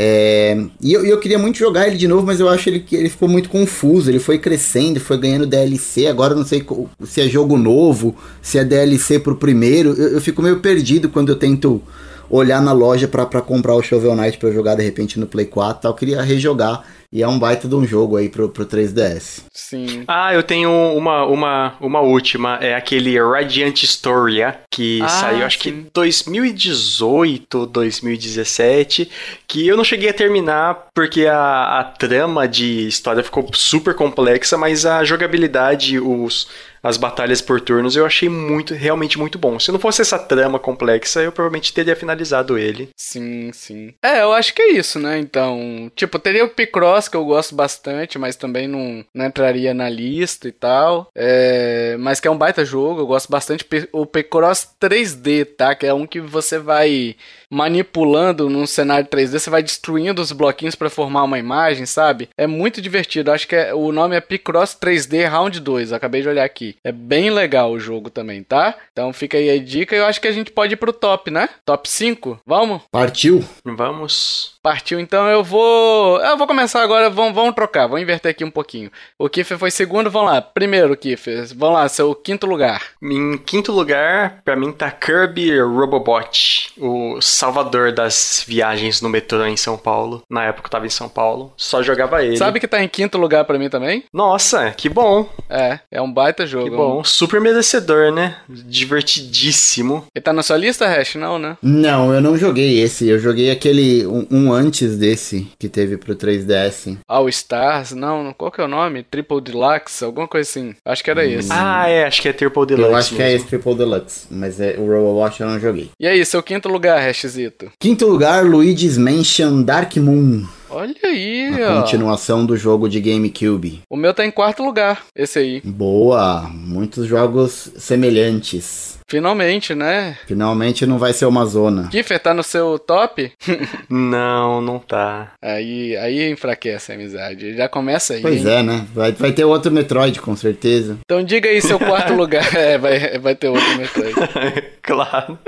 É, e eu, eu, queria muito jogar ele de novo, mas eu acho ele que ele ficou muito confuso. Ele foi crescendo, foi ganhando DLC. Agora não sei se é jogo novo, se é DLC pro primeiro. Eu, eu fico meio perdido quando eu tento olhar na loja para comprar o Shovel Knight para jogar de repente no Play 4 tal. Eu queria rejogar e é um baita de um jogo aí pro, pro 3DS. Sim. Ah, eu tenho uma, uma, uma última. É aquele Radiant Storia, que ah, saiu acho sim. que 2018, 2017. Que eu não cheguei a terminar porque a, a trama de história ficou super complexa, mas a jogabilidade, os as batalhas por turnos, eu achei muito, realmente muito bom. Se não fosse essa trama complexa, eu provavelmente teria finalizado ele. Sim, sim. É, eu acho que é isso, né? Então, tipo, teria o Picross, que eu gosto bastante, mas também não, não entraria na lista e tal. É, mas que é um baita jogo, eu gosto bastante. O Picross 3D, tá? Que é um que você vai manipulando num cenário 3D, você vai destruindo os bloquinhos para formar uma imagem, sabe? É muito divertido. Acho que é, o nome é Picross 3D Round 2. Acabei de olhar aqui. É bem legal o jogo também, tá? Então fica aí a dica. Eu acho que a gente pode ir pro top, né? Top 5? Vamos? Partiu. Vamos. Partiu, então eu vou. Eu vou começar agora, vamos, vamos trocar, vamos inverter aqui um pouquinho. O Kiffer foi segundo, vamos lá. Primeiro, Kiffer, vamos lá, seu quinto lugar. Em quinto lugar, pra mim tá Kirby Robobot, o salvador das viagens no metrô em São Paulo. Na época eu tava em São Paulo, só jogava ele. Sabe que tá em quinto lugar pra mim também? Nossa, que bom. É, é um baita jogo. Que bom, super merecedor, né? Divertidíssimo. Ele tá na sua lista, Hash? Não, né? Não, eu não joguei esse, eu joguei aquele, um, um antes desse que teve pro 3DS. All Stars? Não, qual que é o nome? Triple Deluxe? Alguma coisa assim. Acho que era hum. esse. Ah, é, acho que é Triple Deluxe. Eu acho mesmo. que é esse Triple Deluxe, mas é, o Robowatch eu não joguei. E aí, seu quinto lugar, Hashzito? Quinto lugar, Luigi's Mansion Dark Moon. Olha aí, a ó. continuação do jogo de GameCube. O meu tá em quarto lugar, esse aí. Boa, muitos jogos semelhantes. Finalmente, né? Finalmente não vai ser uma zona. Kiffer, tá no seu top? não, não tá. Aí, aí enfraquece a amizade. Já começa aí. Pois hein? é, né? Vai, vai ter outro Metroid, com certeza. Então diga aí seu quarto lugar. É, vai, vai ter outro Metroid. claro.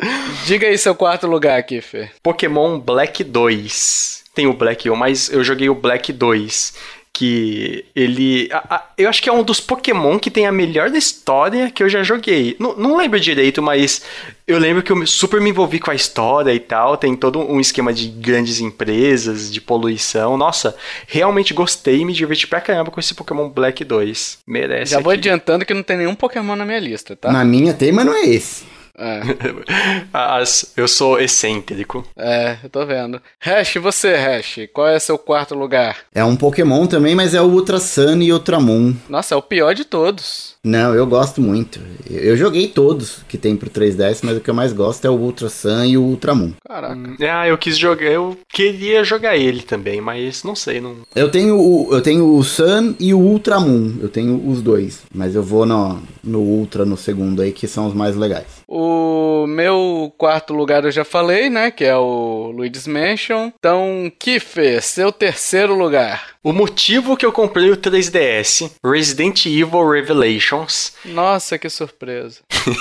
Diga aí seu quarto lugar, Kiffer. Pokémon Black 2 tem o Black 1, mas eu joguei o Black 2 que ele. A, a, eu acho que é um dos Pokémon que tem a melhor da história que eu já joguei. N não lembro direito, mas eu lembro que eu super me envolvi com a história e tal. Tem todo um esquema de grandes empresas, de poluição. Nossa, realmente gostei e me diverti pra caramba com esse Pokémon Black 2. Merece. Já vou aqui. adiantando que não tem nenhum Pokémon na minha lista, tá? Na minha tem, mas não é esse. É. As, eu sou excêntrico. É, eu tô vendo. Hash, você, Hash, qual é seu quarto lugar? É um Pokémon também, mas é o Ultra Sun e Ultra Moon. Nossa, é o pior de todos. Não, eu gosto muito. Eu joguei todos que tem pro 3DS, mas o que eu mais gosto é o Ultra Sun e o Ultra Moon. Caraca. Hum, ah, eu quis jogar, eu queria jogar ele também, mas não sei, não. Eu tenho o, eu tenho o Sun e o Ultra Moon. Eu tenho os dois, mas eu vou no, no Ultra no segundo aí, que são os mais legais. O meu quarto lugar eu já falei, né? Que é o Luigi's Mansion. Então, Kiffer, seu terceiro lugar. O motivo que eu comprei o 3DS, Resident Evil Revelations. Nossa, que surpresa.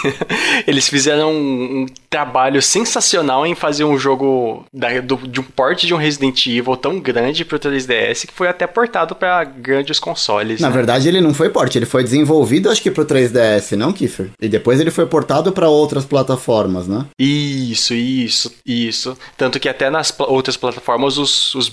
Eles fizeram um, um, trabalho sensacional em fazer um jogo da, do, de um porte de um Resident Evil tão grande pro 3DS que foi até portado para grandes consoles. Na né? verdade, ele não foi porte, ele foi desenvolvido, acho que pro 3DS, não, Kiefer? E depois ele foi portado para outras plataformas, né? Isso, isso, isso. Tanto que até nas pl outras plataformas os, os,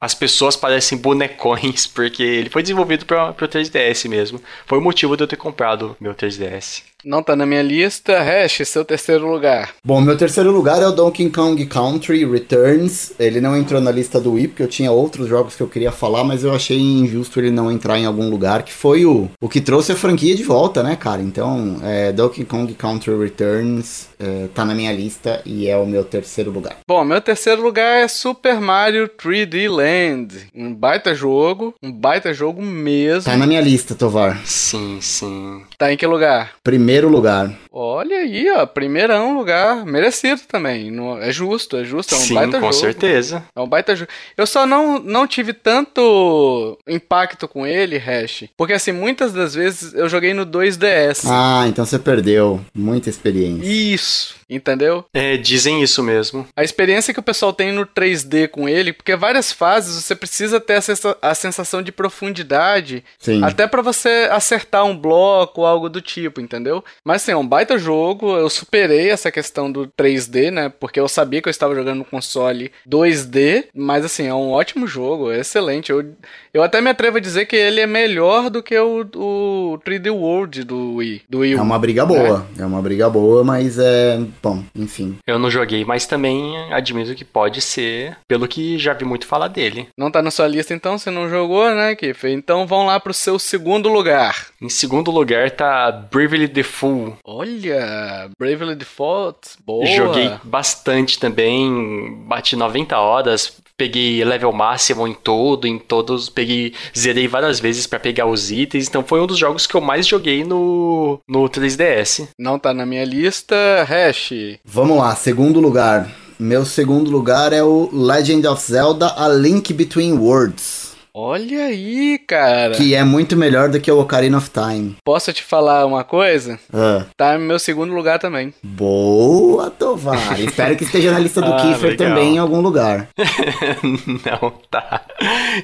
as pessoas parecem bonecos bonecões, porque ele foi desenvolvido para o 3DS mesmo. Foi o motivo de eu ter comprado meu 3DS. Não tá na minha lista. Hash, seu terceiro lugar. Bom, meu terceiro lugar é o Donkey Kong Country Returns. Ele não entrou na lista do Wii, porque eu tinha outros jogos que eu queria falar, mas eu achei injusto ele não entrar em algum lugar, que foi o, o que trouxe a franquia de volta, né, cara? Então, é, Donkey Kong Country Returns é, tá na minha lista e é o meu terceiro lugar. Bom, meu terceiro lugar é Super Mario 3D Land. Um baita jogo, um baita jogo mesmo. Tá na minha lista, Tovar. Sim, sim. Tá em que lugar? Primeiro lugar. Olha aí, ó, primeirão lugar, merecido também. Não, é justo, é justo, é um Sim, baita com jogo. certeza. É um baita jogo. Eu só não, não tive tanto impacto com ele, Hash, porque assim, muitas das vezes eu joguei no 2DS. Ah, então você perdeu muita experiência. Isso, entendeu? É, dizem isso mesmo. A experiência que o pessoal tem no 3D com ele, porque várias fases você precisa ter a sensação de profundidade, Sim. até para você acertar um bloco ou algo do tipo, entendeu? Mas assim, é um baita jogo, eu superei essa questão do 3D, né? Porque eu sabia que eu estava jogando no console 2D, mas assim, é um ótimo jogo, é excelente. Eu, eu até me atrevo a dizer que ele é melhor do que o, o 3D World do Wii. Do Wii é uma briga boa, é. é uma briga boa, mas é. Bom, enfim. Eu não joguei, mas também admito que pode ser, pelo que já vi muito falar dele. Não tá na sua lista então, você não jogou, né, Kiff? Então vão lá pro seu segundo lugar. Em segundo lugar tá Bravely Default. Olha, Bravely Default, boa. Joguei bastante também, bati 90 horas, peguei level máximo em todo, em todos, peguei, zerei várias vezes para pegar os itens, então foi um dos jogos que eu mais joguei no, no 3DS. Não tá na minha lista, Hash. Vamos lá, segundo lugar. Meu segundo lugar é o Legend of Zelda A Link Between Worlds. Olha aí, cara. Que é muito melhor do que o Ocarina of Time. Posso te falar uma coisa? Ah. Tá no meu segundo lugar também. Boa, Tovar. Espero que esteja na lista do ah, Kiefer legal. também em algum lugar. Não tá.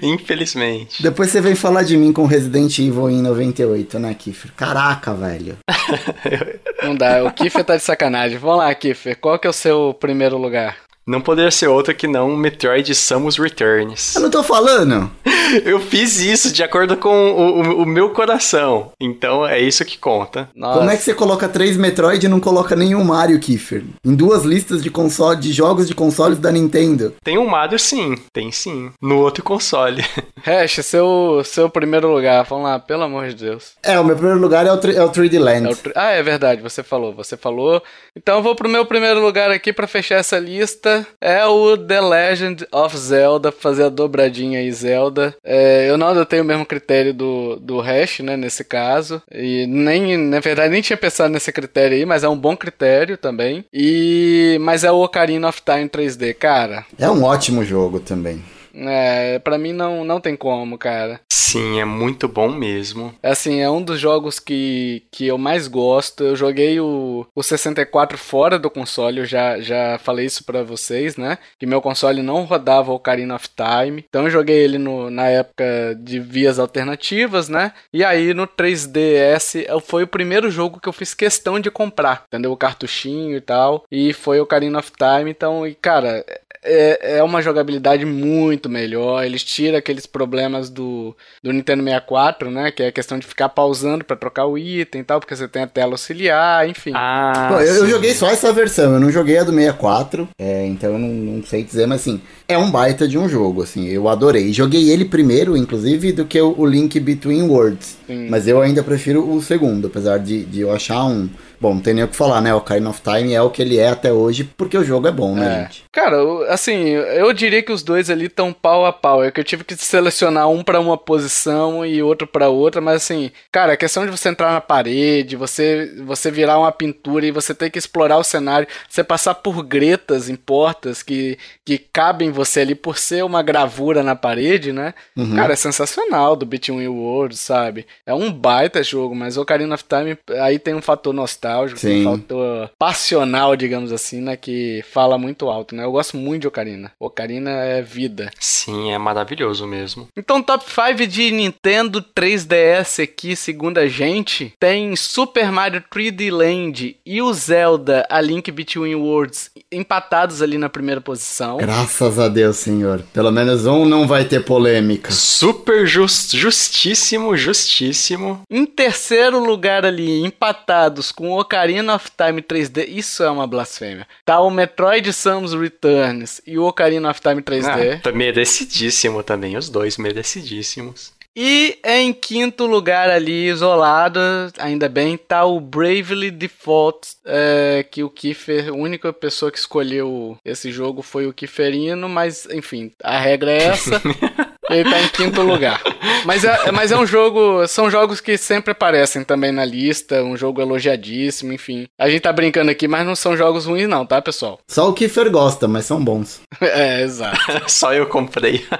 Infelizmente. Depois você vem falar de mim com Resident Evil em 98, né, Kiefer? Caraca, velho. Não dá, o Kiefer tá de sacanagem. Vamos lá, Kiefer. Qual que é o seu primeiro lugar? Não poderia ser outra que não Metroid Samus Returns. Eu não tô falando. Eu fiz isso de acordo com o, o, o, meu coração. Então é isso que conta. Nossa. Como é que você coloca três Metroid e não coloca nenhum Mario, Kiefer? Em duas listas de console, de jogos de consoles da Nintendo. Tem um Mario sim, tem sim. No outro console. Hash, seu, seu primeiro lugar. Vamos lá, pelo amor de Deus. É, o meu primeiro lugar é o, é o 3D Land. É o ah, é verdade, você falou, você falou. Então eu vou pro meu primeiro lugar aqui para fechar essa lista. É o The Legend of Zelda, fazer a dobradinha aí, Zelda. É, eu não adotei o mesmo critério do, do Hash, né, nesse caso. E nem, na verdade, nem tinha pensado nesse critério aí, mas é um bom critério também. E Mas é o Ocarina of Time 3D, cara. É um ótimo jogo também. É, pra mim não, não tem como, cara. Sim, é muito bom mesmo. É assim, é um dos jogos que, que eu mais gosto. Eu joguei o, o 64 fora do console, eu já, já falei isso para vocês, né? Que meu console não rodava o Ocarina of Time. Então eu joguei ele no, na época de vias alternativas, né? E aí no 3DS foi o primeiro jogo que eu fiz questão de comprar, entendeu? O cartuchinho e tal. E foi o Ocarina of Time. Então, e cara, é, é uma jogabilidade muito melhor. Eles tiram aqueles problemas do, do Nintendo 64, né? Que é a questão de ficar pausando para trocar o item e tal, porque você tem a tela auxiliar, enfim. Ah, Pô, eu, eu, joguei só essa versão, eu não joguei a do 64, é, então eu não, não, sei dizer, mas assim, é um baita de um jogo, assim, eu adorei. Joguei ele primeiro, inclusive, do que o, o Link Between Worlds. Sim. Mas eu ainda prefiro o segundo, apesar de, de eu achar um bom, não tem nem o que falar, né? O Ocarina of Time é o que ele é até hoje, porque o jogo é bom, né, É. gente? Cara, eu- assim, eu diria que os dois ali estão pau a pau. É que eu tive que selecionar um pra uma posição e outro pra outra, mas assim, cara, a questão de você entrar na parede, você você virar uma pintura e você ter que explorar o cenário, você passar por gretas em portas que, que cabem você ali por ser uma gravura na parede, né? Uhum. Cara, é sensacional do Between Worlds, sabe? É um baita jogo, mas o Ocarina of Time aí tem um fator nostálgico, Sim. um fator passional, digamos assim, né? Que fala muito alto, né? Eu gosto muito de Ocarina. Ocarina é vida. Sim, é maravilhoso mesmo. Então, top 5 de Nintendo 3DS aqui, segundo a gente, tem Super Mario 3D Land e o Zelda A Link Between Worlds empatados ali na primeira posição. Graças a Deus, senhor. Pelo menos um não vai ter polêmica. Super just, justíssimo, justíssimo. Em terceiro lugar ali, empatados com Ocarina of Time 3D, isso é uma blasfêmia. Tá o Metroid Samus Returns e o Ocarina of Time 3D. Ah, tá merecidíssimo também, os dois merecidíssimos. E em quinto lugar ali, isolado, ainda bem, tá o Bravely Default, é, que o Kiefer, a única pessoa que escolheu esse jogo foi o Kieferino, mas enfim, a regra é essa. Ele tá em quinto lugar. Mas é, mas é um jogo. São jogos que sempre aparecem também na lista. Um jogo elogiadíssimo, enfim. A gente tá brincando aqui, mas não são jogos ruins, não, tá, pessoal? Só o Kiefer gosta, mas são bons. É, exato. Só eu comprei.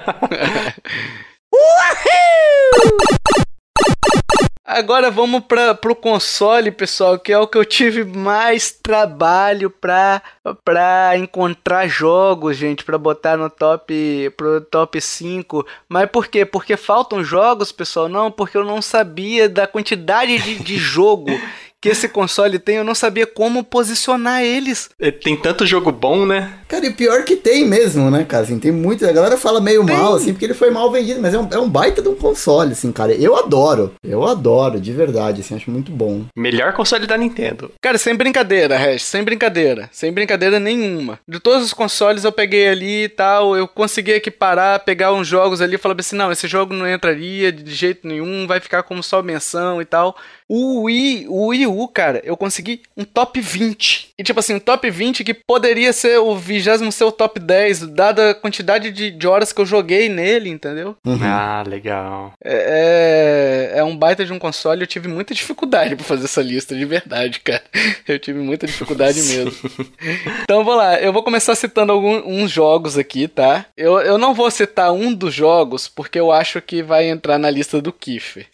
Agora vamos para pro console, pessoal, que é o que eu tive mais trabalho pra, pra encontrar jogos, gente, pra botar no top pro top 5. Mas por quê? Porque faltam jogos, pessoal? Não, porque eu não sabia da quantidade de, de jogo que esse console tem, eu não sabia como posicionar eles. Tem tanto jogo bom, né? Cara, e pior que tem mesmo, né, cara? Assim, tem muito. A galera fala meio mal, assim, porque ele foi mal vendido, mas é um, é um baita de um console, assim, cara. Eu adoro. Eu adoro, de verdade, assim, acho muito bom. Melhor console da Nintendo. Cara, sem brincadeira, Hash, sem brincadeira. Sem brincadeira nenhuma. De todos os consoles eu peguei ali e tal, eu consegui equiparar, pegar uns jogos ali e falar assim, não, esse jogo não entraria de jeito nenhum, vai ficar como só menção e tal. O Wii, o Wii U, cara, eu consegui um top 20. E tipo assim, um top 20 que poderia ser o vigésimo seu top 10, dada a quantidade de, de horas que eu joguei nele, entendeu? Uhum. Ah, legal. É, é, é um baita de um console. Eu tive muita dificuldade pra fazer essa lista, de verdade, cara. Eu tive muita dificuldade mesmo. Então vou lá, eu vou começar citando alguns jogos aqui, tá? Eu, eu não vou citar um dos jogos, porque eu acho que vai entrar na lista do Kiffer.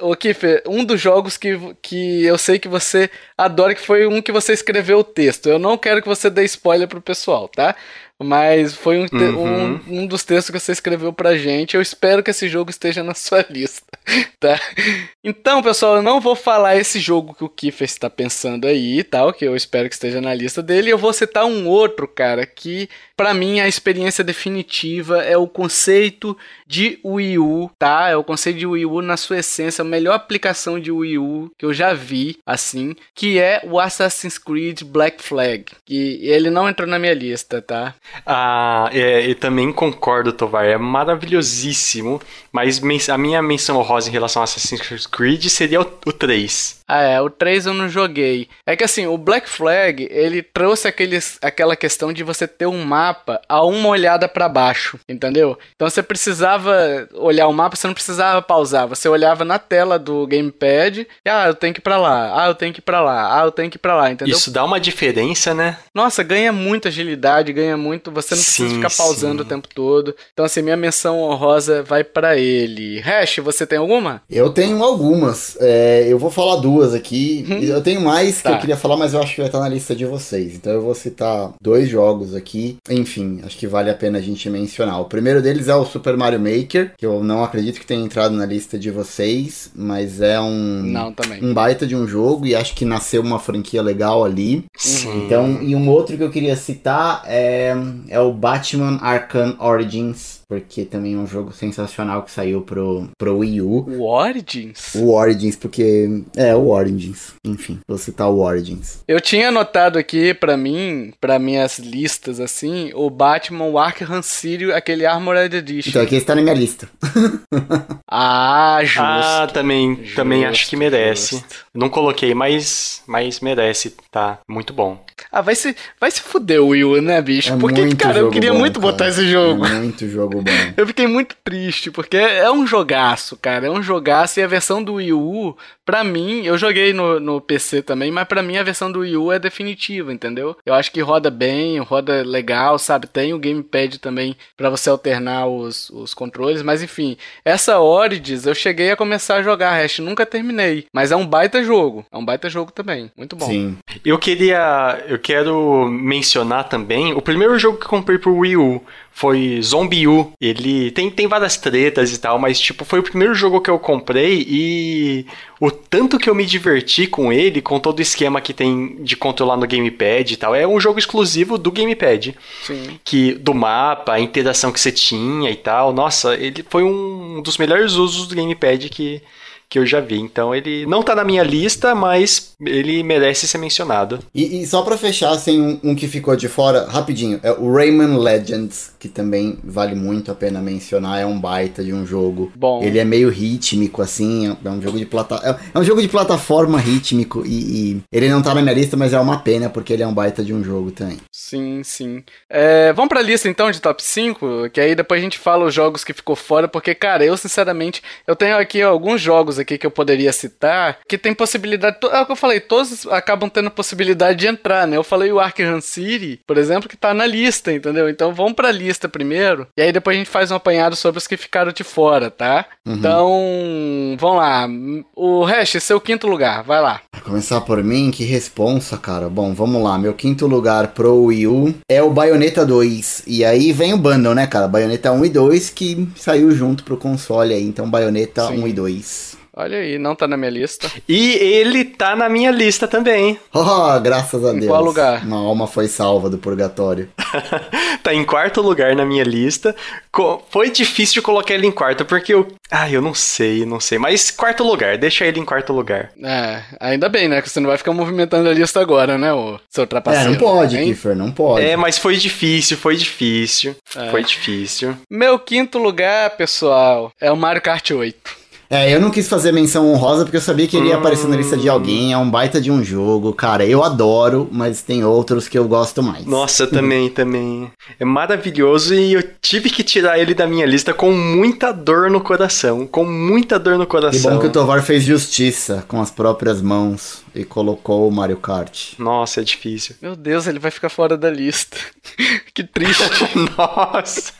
Ô, ô Kiffer, um dos jogos que, que eu sei que você adora, que foi um que você escreveu o texto. Eu não quero que você dê spoiler pro pessoal, tá? Mas foi um, Uhum. um, um dos textos que você escreveu pra gente. Eu espero que esse jogo esteja na sua lista, tá? Então, pessoal, eu não vou falar esse jogo que o Kiefer está pensando aí, tal, que eu espero que esteja na lista dele. Eu vou citar um outro, cara, que pra mim a experiência definitiva é o conceito de Wii U, tá? É o conceito de Wii U na sua essência, a melhor aplicação de Wii U que eu já vi, assim, que é o Assassin's Creed Black Flag, que ele não entrou na minha lista, tá? Ah, é, e também concordo, Tovar, é maravilhosíssimo, mas a minha menção honrosa em relação a Assassin's Creed seria o, o 3. Ah, é, o 3 eu não joguei. É que assim, o Black Flag, ele trouxe aqueles, aquela questão de você ter um mapa a uma olhada pra baixo, entendeu? Então você precisava olhar o mapa, você não precisava pausar, você olhava na tela do gamepad, e, ah, eu tenho que ir pra lá, ah, eu tenho que ir pra lá, ah, eu tenho que ir pra lá, entendeu? Isso dá uma diferença, né? Nossa, ganha muita agilidade, ganha muito, você não precisa Sim, ficar pausando sim. o tempo todo. Então assim, minha menção honrosa vai pra ele. Hash, você tem alguma? Eu tenho algumas. É, eu vou falar duas aqui. Eu tenho mais que Tá. eu queria falar, mas eu acho que vai estar na lista de vocês. Então eu vou citar dois jogos aqui. Enfim, acho que vale a pena a gente mencionar. O primeiro deles é o Super Mario Maker, que eu não acredito que tenha entrado na lista de vocês, mas é um. Não, também. Um baita de um jogo e acho que nasceu uma franquia legal ali. Sim. Então, e um outro que eu queria citar é, é o Batman Arkham Origins. Porque também é um jogo sensacional que saiu pro, pro Wii U. O Origins? O Origins, porque. É, o Origins. Enfim, vou citar o Origins. Eu tinha anotado aqui pra mim, pra minhas listas assim, o Batman o Arkham City, aquele Armored Edition. Então aqui está na minha lista. ah, justo. Ah, também, Justo, também acho que merece. justo. Não coloquei, mas, mas merece, tá? Muito bom. Ah, vai se, vai se fuder o Will, né, bicho? É porque, muito cara, eu queria bom, muito cara. botar esse jogo. É muito jogo Eu fiquei muito triste, porque é um jogaço, cara. É um jogaço e a versão do Wii U, pra mim, eu joguei no, no PC também, mas pra mim a versão do Wii U é definitiva, entendeu? Eu acho que roda bem, roda legal, sabe? Tem o gamepad também pra você alternar os, os controles, mas enfim, essa Origins eu cheguei a começar a jogar, Hash, nunca terminei. Mas é um baita jogo, é um baita jogo também, muito bom. Sim. Eu queria. Eu quero mencionar também. O primeiro jogo que comprei pro Wii U foi Zombie U. Ele tem, tem várias tretas e tal, mas tipo, foi o primeiro jogo que eu comprei e o tanto que eu me diverti com ele, com todo o esquema que tem de controlar no gamepad e tal. É um jogo exclusivo do gamepad. Sim. Que, do mapa, a interação que você tinha e tal. Nossa, ele foi um dos melhores usos do gamepad que, que eu já vi. Então ele não tá na minha lista, mas ele merece ser mencionado. E, e só pra fechar, assim, um, um que ficou de fora, rapidinho, é o Rayman Legends, que também vale muito a pena mencionar, é um baita de um jogo. Bom. Ele é meio rítmico, assim, é um jogo de plata... é- é um jogo de plataforma rítmico e, e ele não tá na minha lista, mas é uma pena porque ele é um baita de um jogo também. Sim, sim. É, vamos pra lista então de top 5, que aí depois a gente fala os jogos que ficou fora, porque, cara, eu sinceramente, eu tenho aqui alguns jogos aqui que eu poderia citar, que tem possibilidade, é o que eu falei, todos acabam tendo possibilidade de entrar, né? Eu falei o Arkham City, por exemplo, que tá na lista, entendeu? Então vamos pra lista primeiro, e aí depois a gente faz um apanhado sobre os que ficaram de fora, tá? Então, vamos lá. O Hash, seu quinto lugar, vai lá. Pra começar por mim, que responsa, cara. Bom, vamos lá. Meu quinto lugar pro Wii U é o Bayonetta 2. E aí vem o bundle, né, cara? Bayonetta 1 e 2 que saiu junto pro console aí. Então, Bayonetta Sim. 1 e 2. Olha aí, não tá na minha lista. E ele tá na minha lista também. Oh, graças a Em Deus. qual lugar? Uma alma foi salva do purgatório. tá em quarto lugar na minha lista. Co- Foi difícil colocar ele em quarto, porque eu. Ah, eu não sei, não sei. Mas quarto lugar, deixa ele em quarto lugar. É, ainda bem, né? Que você não vai ficar movimentando a lista agora, né, ô seu É, trapaceiro? não pode, hein? Kiffer, não pode. É, mas foi difícil, foi difícil. É. Foi difícil. Meu quinto lugar, pessoal, é o Mario Kart 8. É, eu não quis fazer menção honrosa porque eu sabia que ele ia aparecer na lista de alguém. É um baita de um jogo. Cara, eu adoro, mas tem outros que eu gosto mais. Nossa, também, também. É maravilhoso e eu tive que tirar ele da minha lista com muita dor no coração. Com muita dor no Que coração. bom que o Tovar fez justiça com as próprias mãos e colocou o Mario Kart. Nossa, é difícil. Meu Deus, ele vai ficar fora da lista. que triste. Nossa.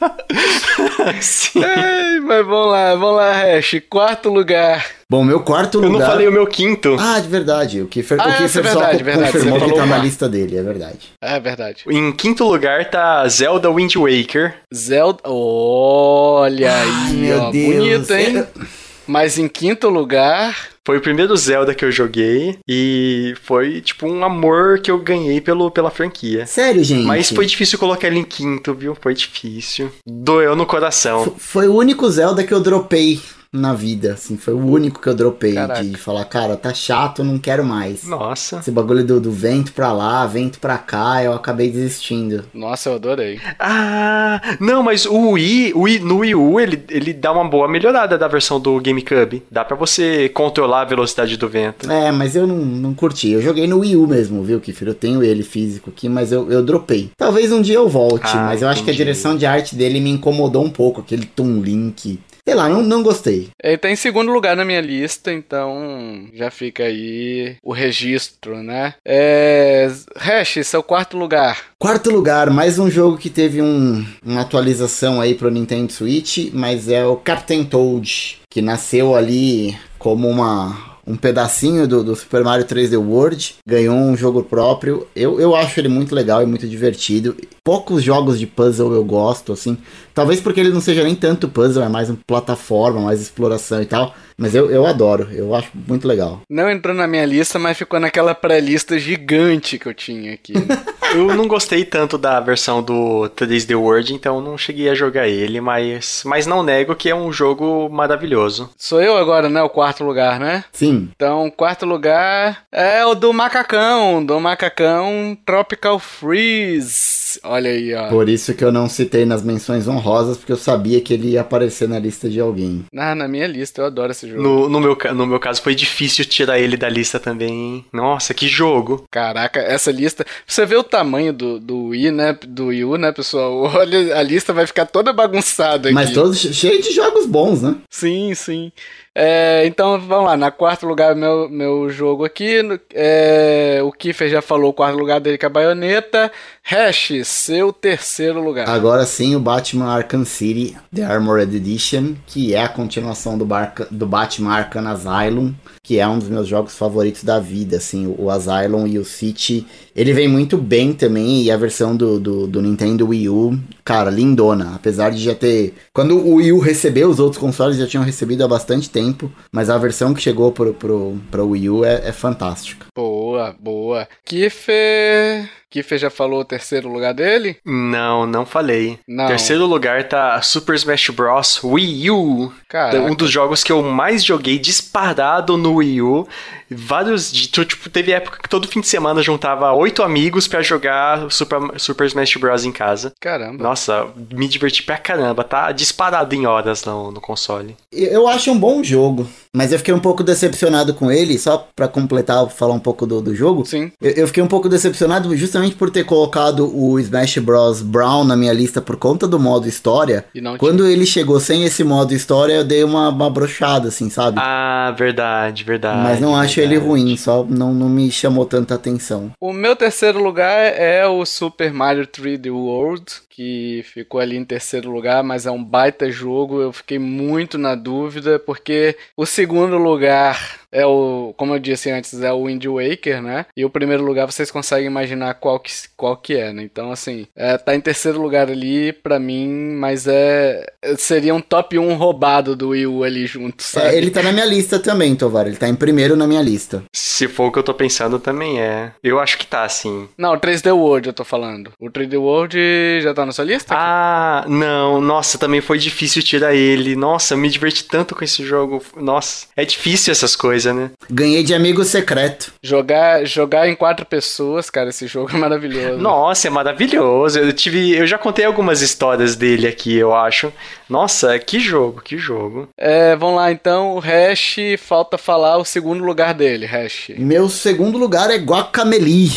Sim. Ai, mas vamos lá, vamos lá, Hash. Quarto lugar. Bom, meu quarto Eu lugar. não falei o meu quinto. Ah, de verdade. O Kiffer, Ah, o é, Kiffer isso é só verdade, verdade, confirmou você que tá na lista dele, é verdade. É verdade. Em quinto lugar tá Zelda Wind Waker. Zelda. Olha Ai, aí, meu ó. Deus. Bonito, hein? É- Mas em quinto lugar. Foi o primeiro Zelda que eu joguei e foi tipo um amor que eu ganhei pelo, pela franquia. Sério, gente. Mas foi difícil colocar ele em quinto, viu? Foi difícil. Doeu no coração. F- Foi o único Zelda que eu dropei na vida, assim. Foi o único que eu dropei Caraca. de falar, cara, tá chato, não quero mais. Nossa. Esse bagulho do, do vento pra lá, vento pra cá, eu acabei desistindo. Nossa, eu adorei. Ah, não, mas o Wii, o Wii no Wii U, ele, ele dá uma boa melhorada da versão do GameCube. Dá pra você controlar a velocidade do vento. É, mas eu não, não curti. Eu joguei no Wii U mesmo, viu, Kiffer? Eu tenho ele físico aqui, mas eu, eu dropei. Talvez um dia eu volte, Ah, mas eu acho que a entendi. direção de arte dele me incomodou um pouco, aquele Toon Link. Sei lá, não, não gostei. Ele tá em segundo lugar na minha lista, então já fica aí o registro, né? É. Hash, seu quarto lugar. Quarto lugar, mais um jogo que teve um, uma atualização aí pro Nintendo Switch, mas é o Captain Toad, que nasceu ali como uma um pedacinho do, do Super Mario 3D World, ganhou um jogo próprio. Eu, eu acho ele muito legal e muito divertido. Poucos jogos de puzzle eu gosto, assim. Talvez porque ele não seja nem tanto puzzle, é mais uma plataforma, mais exploração e tal. Mas eu, eu adoro, eu acho muito legal. Não entrou na minha lista, mas ficou naquela pré-lista gigante que eu tinha aqui. né? eu não gostei tanto da versão do 3D World, então não cheguei a jogar ele, mas, mas não nego que é um jogo maravilhoso. Sou eu agora, né? O quarto lugar, né? Sim. Então, quarto lugar é o do macacão, do macacão Tropical Freeze. Olha aí, ó. Por isso que eu não citei nas menções honrosas, porque eu sabia que ele ia aparecer na lista de alguém. Ah, na minha lista, eu adoro esse jogo. No, no, meu, no meu caso foi difícil tirar ele da lista também. Nossa, que jogo. Caraca, essa lista. Você vê o tamanho do, do Wii, né? Do Wii U, né, pessoal? Olha, a lista vai ficar toda bagunçada aqui. Mas todo cheio de jogos bons, né? Sim, sim. É, então vamos lá, na quarto lugar meu, meu jogo aqui. É, o Kiffer já falou o quarto lugar dele que é a baioneta. Hash, seu terceiro lugar. Agora sim, o Batman Arkham City The Armored Edition, que é a continuação do, Barca, do Batman Arkham Asylum, que é um dos meus jogos favoritos da vida, assim, o Asylum e o City. Ele vem muito bem também, e a versão do, do, do Nintendo Wii U, cara, lindona. Apesar de já ter. Quando o Wii U recebeu, os outros consoles já tinham recebido há bastante tempo, mas a versão que chegou pro, pro, pro Wii U é, é fantástica. Boa, boa. Kiffer. Kiffer já falou o terceiro lugar dele? Não, não falei. Não. Terceiro lugar tá Super Smash Bros. Wii U. Caraca. Um dos jogos que eu mais joguei disparado no Wii U. Vários. de- Tipo, teve época que todo fim de semana juntava oito amigos pra jogar Super, Super Smash Bros. em casa. Caramba. Nossa, me diverti pra caramba. Tá disparado em horas no, no console. Eu acho um bom jogo, mas eu fiquei um pouco decepcionado com ele, só pra completar, falar um pouco do, do jogo. Sim. Eu, eu fiquei um pouco decepcionado justamente por ter colocado o Smash Bros. Brown na minha lista por conta do modo história. E não Quando ele chegou sem esse modo história, eu dei uma, uma brochada, assim, sabe? Ah, verdade, verdade. Mas não acho ele verdade. ruim, só não, não me chamou tanta atenção. O meu terceiro lugar é o Super Mario 3D World, que ficou ali em terceiro lugar, mas é um baita jogo. Eu fiquei muito na dúvida, porque o segundo lugar é o, como eu disse antes, é o Wind Waker, né? E o primeiro lugar vocês conseguem imaginar qual que, qual que é, né? Então, assim, é, tá em terceiro lugar ali pra mim, mas é. Seria um top 1 roubado do Wii U ali junto, sabe? É, ele tá na minha lista também, Tovar. Ele tá em primeiro na minha lista. Se for o que eu tô pensando, também é. Eu acho que tá, sim. Não, o 3D World eu tô falando. O 3D World já tá na sua lista? Ah, não. Nossa, também foi difícil tirar ele. Nossa, eu me diverti tanto com esse jogo. Nossa, é difícil essas coisas, né? Ganhei de amigo secreto. Jogar, jogar em quatro pessoas, cara, esse jogo é maravilhoso. Nossa, é maravilhoso. Eu tive, eu já contei algumas histórias dele aqui, eu acho. Nossa, que jogo, que jogo. É, vamos lá então, o Hash, falta falar o segundo lugar dele, Hash. Meu segundo lugar é Guacamelee,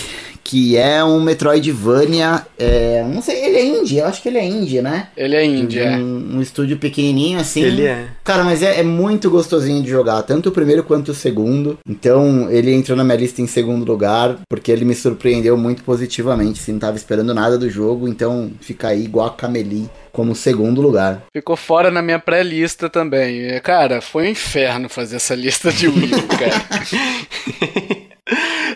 que é um Metroidvania. É, não sei, ele é indie, eu acho que ele é indie, né? Ele é De indie, é. um, um estúdio pequenininho assim. Ele é. Cara, mas é, é muito gostosinho de jogar, tanto o primeiro quanto o segundo. Então, ele entrou na minha lista em segundo lugar, porque ele me surpreendeu muito positivamente. Assim, não tava esperando nada do jogo, então fica aí Guacamelee como segundo lugar. Ficou fora na minha pré-lista também. É, Cara, foi um inferno fazer essa lista de Wii, cara.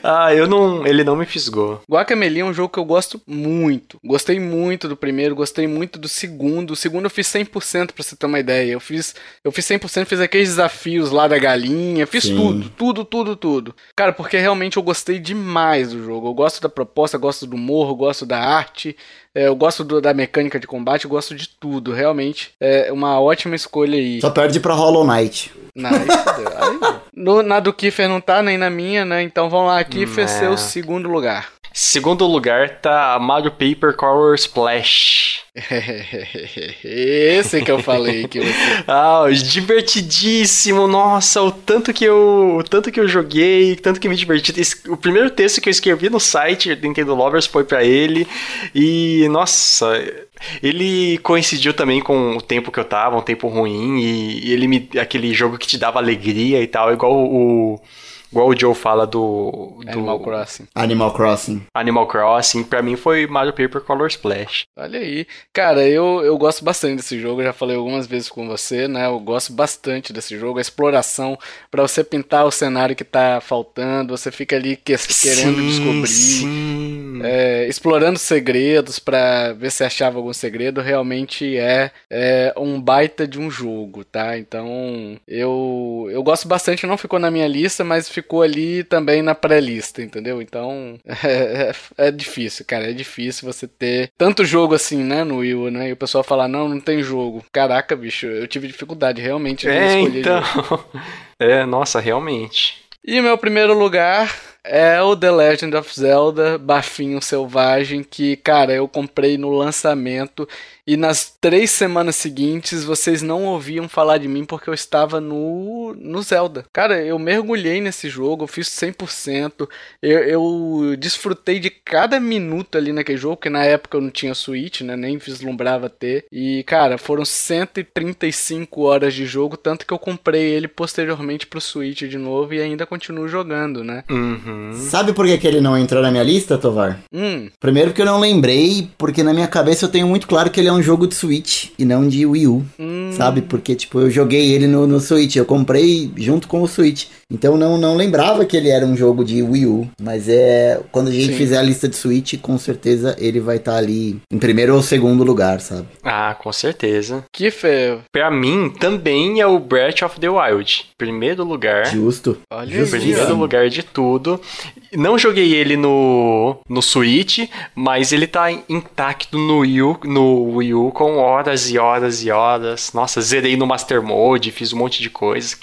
Ah, eu não. Ele não me fisgou. Guacamelee é um jogo que eu gosto muito. Gostei muito do primeiro, gostei muito do segundo. O segundo eu fiz 100% pra você ter uma ideia. Eu fiz, eu fiz 100%, fiz aqueles desafios lá da galinha, fiz Sim. tudo, tudo, tudo, tudo. Cara, porque realmente eu gostei demais do jogo. Eu gosto da proposta, gosto do humor, eu gosto da arte. é, eu gosto do- da mecânica de combate, eu gosto de tudo. Realmente é uma ótima escolha aí. Só perde pra Hollow Knight. Não, aí fodeu. Aí- no, na do Kiefer não tá, nem na minha, né? Então vamos lá, Kiefer, É. seu segundo lugar. Segundo lugar tá Mario Paper Color Splash. Esse que eu falei que você. Ah, divertidíssimo. Nossa, o tanto que eu, o tanto que eu joguei, o tanto que me diverti. O primeiro texto que eu escrevi no site do Nintendo Lovers foi pra ele e nossa, ele coincidiu também com o tempo que eu tava, um tempo ruim e, e ele me aquele jogo que te dava alegria e tal, igual o igual o Joe fala do, do Animal Crossing. Animal Crossing. Animal Crossing, pra mim foi Mario Paper Color Splash. Olha aí. Cara, eu, eu gosto bastante desse jogo, eu já falei algumas vezes com você, né? Eu gosto bastante desse jogo, a exploração, pra você pintar o cenário que tá faltando, você fica ali que- querendo Sim, descobrir. Sim. É, explorando segredos pra ver se achava algum segredo, realmente é, é um baita de um jogo, tá? Então eu, eu gosto bastante, não ficou na minha lista, mas ficou ali também na pré-lista, entendeu? Então é, é, é difícil, cara, é difícil você ter tanto jogo assim, né, no Wii U, né? E o pessoal falar, não, não tem jogo. Caraca, bicho, eu tive dificuldade realmente de É, escolher então. jogo. É, nossa, realmente. E meu primeiro lugar é o The Legend of Zelda Bafinho Selvagem, que, cara, eu comprei no lançamento e nas três semanas seguintes vocês não ouviam falar de mim porque eu estava no, no Zelda. Cara, eu mergulhei nesse jogo, eu fiz 100%, eu, eu desfrutei de cada minuto ali naquele jogo, porque na época eu não tinha Switch, né, nem vislumbrava ter. E, cara, foram 135 horas de jogo, tanto que eu comprei ele posteriormente pro Switch de novo e ainda continuo jogando, né. Uhum. Sabe por que, que ele não entrou na minha lista, Tovar? Hum, Primeiro porque eu não lembrei, porque na minha cabeça eu tenho muito claro que ele é um jogo de Switch e não de Wii U. hum. Sabe? Porque, tipo, eu joguei ele no, no Switch, eu comprei junto com o Switch. Então não, não lembrava que ele era um jogo de Wii U. Mas é. Quando a gente Sim. fizer a lista de Switch, com certeza ele vai estar ali em primeiro ou segundo lugar, sabe? Ah, com certeza. Que feio. Pra mim, também é o Breath of the Wild. Primeiro lugar. Justo. Olha Justo. Primeiro lugar de tudo. Não joguei ele no, no Switch, mas ele tá intacto no Wii, U, no Wii U com horas e horas e horas. Nossa, zerei no Master Mode, fiz um monte de coisa.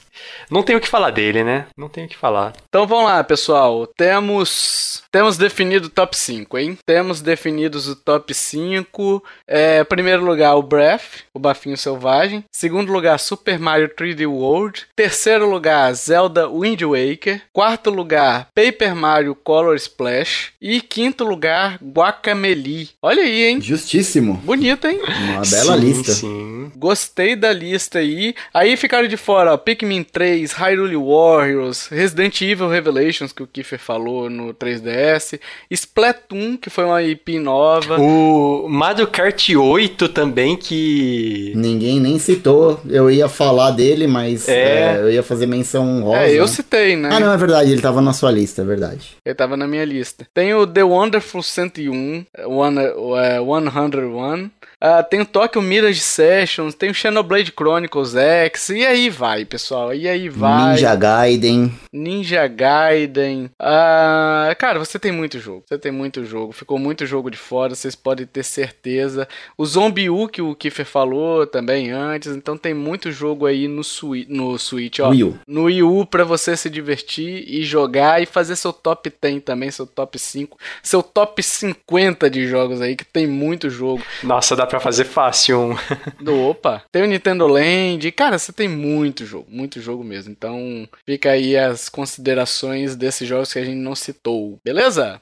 Não tenho o que falar dele, né? Não tenho o que falar. Então vamos lá, pessoal. Temos temos definido o top 5, hein? Temos definidos o top 5. É, primeiro lugar, o Breath, o Bafinho Selvagem. Segundo lugar, Super Mario 3D World. Terceiro lugar, Zelda Wind Waker. Quarto lugar, Paper Mario Color Splash. E quinto lugar, Guacamelee. Olha aí, hein? Justíssimo. Bonito, hein? Uma bela sim, lista. Sim. Gostei da lista aí. Aí ficaram de fora, ó, Pikmin 3, Hyrule Warriors, Resident Evil Revelations, que o Kiefer falou no 3DS, Splatoon, que foi uma IP nova. O Mario Kart 8 também, que. Ninguém nem citou. Eu ia falar dele, mas É. é, eu ia fazer menção honrosa. É, eu citei, né? Ah, não, é verdade, ele tava na sua lista, é verdade. Ele tava na minha lista. Tem o The Wonderful 101, One, é, 101. Ah, tem o Tokyo Mirage Sessions, tem o Xenoblade Chronicles X, e aí vai, pessoal, e aí vai. Ninja Gaiden. Ninja Gaiden. Ah, cara, você tem muito jogo. Você tem muito jogo. Ficou muito jogo de fora, vocês podem ter certeza. O Zombie U que o Kiefer falou também antes. Então tem muito jogo aí no, Sui no Switch, ó. Wii U. No Wii U pra você se divertir e jogar e fazer seu top 10 também, seu top 5, seu top 50 de jogos aí, que tem muito jogo. Nossa, dá pra fazer fácil um. Do opa, tem o Nintendo Land. Cara, você tem muito jogo, muito jogo mesmo. Então, fica aí as considerações desses jogos que a gente não citou, beleza?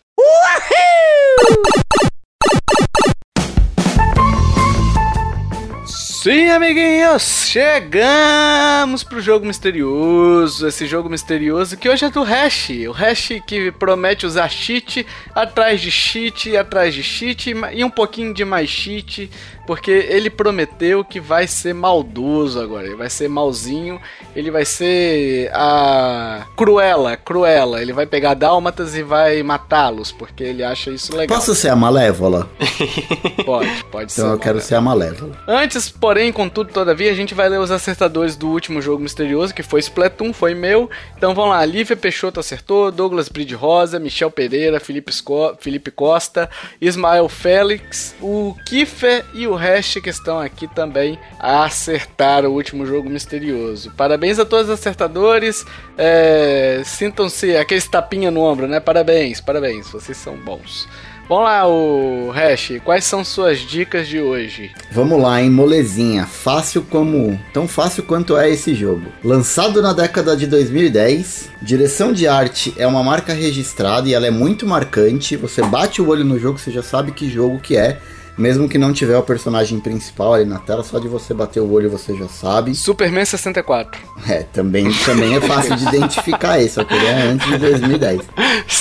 Sim, amiguinhos, chegamos pro jogo misterioso. Esse jogo misterioso que hoje é do Hash. O Hash que promete usar cheat atrás de cheat, atrás de cheat e um pouquinho de mais cheat, porque ele prometeu que vai ser maldoso agora. Ele vai ser malzinho, ele vai ser a Cruella, Cruella. Ele vai pegar dálmatas e vai matá-los, porque ele acha isso legal. Posso ser a Malévola? Pode, pode ser. Então eu quero Malévola. ser a Malévola. Antes, porém, contudo, todavia, a gente vai ler os acertadores do último jogo misterioso, que foi Splatoon, foi meu. Então vamos lá, Lívia Peixoto acertou, Douglas Bride Rosa, Michel Pereira, Felipe, Sco- Felipe Costa, Ismael Félix, o Kiffer e o Hash que estão aqui também a acertar o último jogo misterioso. Parabéns a todos os acertadores, é, sintam-se aqueles tapinha no ombro, né? Parabéns, parabéns, vocês são bons. Vamos lá, o Hash, quais são suas dicas de hoje? Vamos lá, hein, molezinha. Fácil como. Tão fácil quanto é esse jogo. Lançado na década de 2010, direção de arte é uma marca registrada e ela é muito marcante. Você bate o olho no jogo, você já sabe que jogo que é. Mesmo que não tiver o personagem principal ali na tela, só de você bater o olho você já sabe. Superman 64. É, também, também é fácil de identificar esse, só que ele é antes de 2010.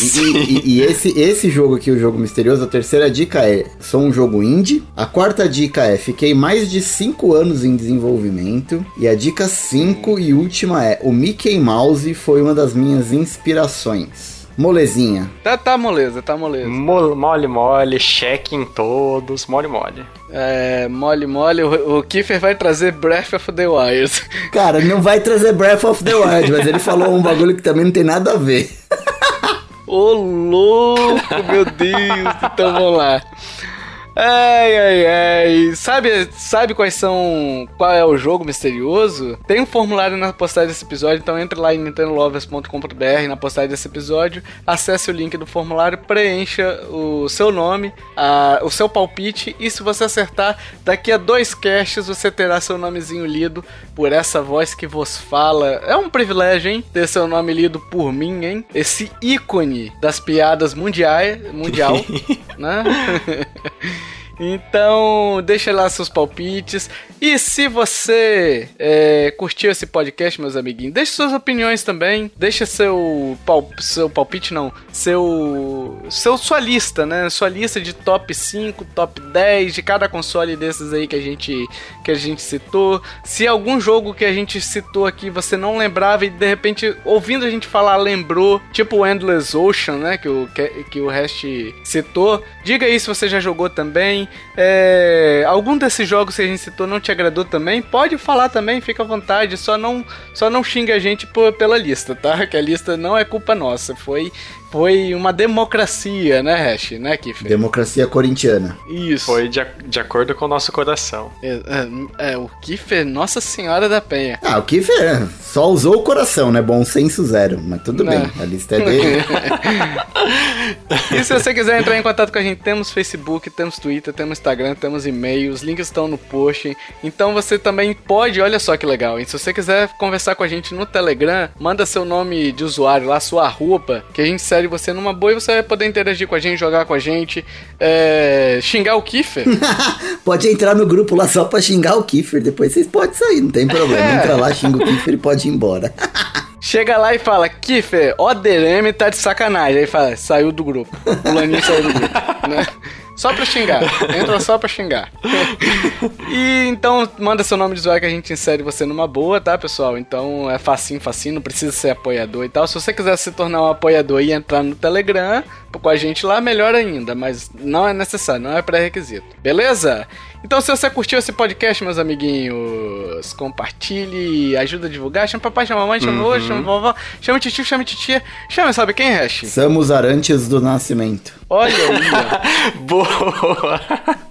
E, e- e- esse, esse jogo aqui, o jogo misterioso, a terceira dica é: sou um jogo indie. A quarta dica é: fiquei mais de 5 anos em desenvolvimento. E a dica 5 e última é: o Mickey Mouse foi uma das minhas inspirações. Molezinha. Tá, tá moleza, tá moleza. Mo- Mole, mole, cheque em todos, mole, mole. É, mole, mole, o, o Kiefer vai trazer Breath of the Wild. Cara, não vai trazer Breath of the Wild, mas ele falou um bagulho que também não tem nada a ver. Ô louco, meu Deus. Então vamos lá. Ai, ai, ai. Sabe, sabe quais são. Qual é o jogo misterioso? Tem um formulário na postagem desse episódio, então entre lá em nintendolovers.com.br na postagem desse episódio, acesse o link do formulário, preencha o seu nome, a- o seu palpite, e se você acertar, daqui a dois casts você terá seu nomezinho lido por essa voz que vos fala. É um privilégio, hein? Ter seu nome lido por mim, hein? Esse ícone das piadas mundiais, mundial, né? Então, deixa lá seus palpites. E se você é, curtiu esse podcast, meus amiguinhos, deixe suas opiniões também. Deixa seu, pal, seu palpite, não. Seu, seu. Sua lista, né? Sua lista de top 5, top 10 de cada console desses aí que a gente, que a gente citou. Se algum jogo que a gente citou aqui você não lembrava e de repente, ouvindo a gente falar, lembrou, tipo Endless Ocean, né? Que o, que, que o Rest citou. Diga aí se você já jogou também. É, algum desses jogos que a gente citou não te agradou também? Pode falar também, fica à vontade. Só não, só não xinga a gente por- pela lista, tá? Que a lista não é culpa nossa. Foi, foi uma democracia, né, Hash? Né, Kiffer? Democracia corintiana. Isso. Foi de, de acordo com o nosso coração. É, é, é, o Kiffer, Nossa Senhora da Penha. Ah, o Kiffer só usou o coração, né? Bom senso zero. Mas tudo Não. bem, a lista é dele. E se você quiser entrar em contato com a gente, temos Facebook, temos Twitter, temos Instagram, temos e-mail, os links estão no post. Então você também pode, olha só que legal, hein? Se você quiser conversar com a gente no Telegram, manda seu nome de usuário lá, sua arroba, que a gente segue você numa boa e você vai poder interagir com a gente, jogar com a gente, é, xingar o Kiffer. pode entrar no grupo lá só pra xingar o Kiffer. Depois vocês podem sair, não tem problema. É. Entra lá, xinga o Kiffer e pode ir embora. Chega lá e fala, Kiffer, o DRM tá de sacanagem. Aí fala, saiu do grupo. O Laninho saiu do grupo, né? Só pra xingar. Entra só pra xingar. e então, manda seu nome de usuário que a gente insere você numa boa, tá, pessoal? Então é facinho, facinho, não precisa ser apoiador e tal. Se você quiser se tornar um apoiador e entrar no Telegram com a gente lá, melhor ainda. Mas não é necessário, não é pré-requisito. Beleza? Então, se você curtiu esse podcast, meus amiguinhos, compartilhe, ajuda a divulgar. Chama papai, chama mamãe, chama uhum. chama vovó, chama tio, chama titia. Chama, sabe quem, Hash? Somos arantes do nascimento. Olha aí. Boa!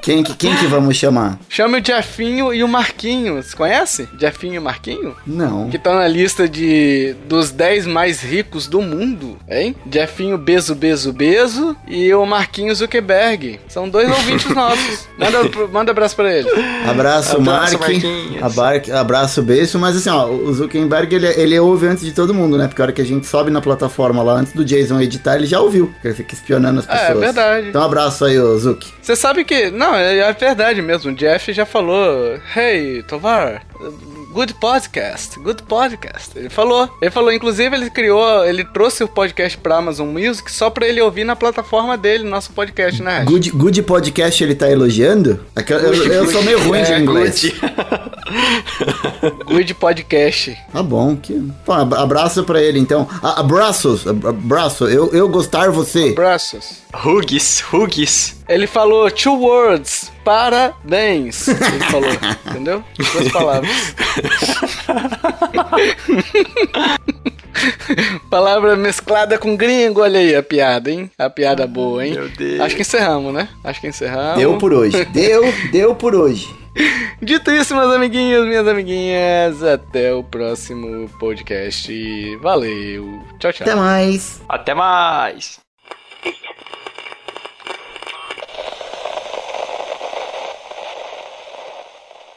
Quem que, quem que vamos chamar? Chame o Jefinho e o Marquinhos. Conhece? Jefinho e Marquinho? Não. Que estão na lista de dos 10 mais ricos do mundo, hein? Jefinho Beso Beso Beso e o Marquinhos Zuckerberg. São dois ouvintes nossos. Manda, manda abraço pra eles. Abraço, Abraço, Mark. Marquinhos. Abar- Abraço, beijo. Mas assim, ó, o Zuckerberg ele, ele ouve antes de todo mundo, né? Porque a hora que a gente sobe na plataforma lá, antes do Jason editar, ele já ouviu. Ele fica espionando as É, pessoas. verdade. Então, abraço aí, ô Zuki. Você sabe que. Não, é, é verdade mesmo. O Jeff já falou. Hey, Tovar. Good podcast, good podcast. Ele falou. Ele falou, inclusive, ele criou, ele trouxe o podcast pra Amazon Music só pra ele ouvir na plataforma dele, nosso podcast, né? Good, good podcast ele tá elogiando? É eu, eu- eu sou meio ruim de É, inglês. Good podcast. Tá bom. Que... Ab- abraço pra ele, então. Abraços, ab- abraço. Eu, eu gostar você. Abraços. Huggies, Huggies. Ele falou two words, parabéns. Ele falou, entendeu? Duas palavras. Palavra mesclada com gringo, olha aí a piada, hein? A piada boa, hein? meu Deus. Acho que encerramos, né? Acho que encerramos. Deu por hoje. Deu, deu por hoje. Dito isso, meus amiguinhos, minhas amiguinhas, até o próximo podcast. Valeu. Tchau, tchau. Até mais. Até mais!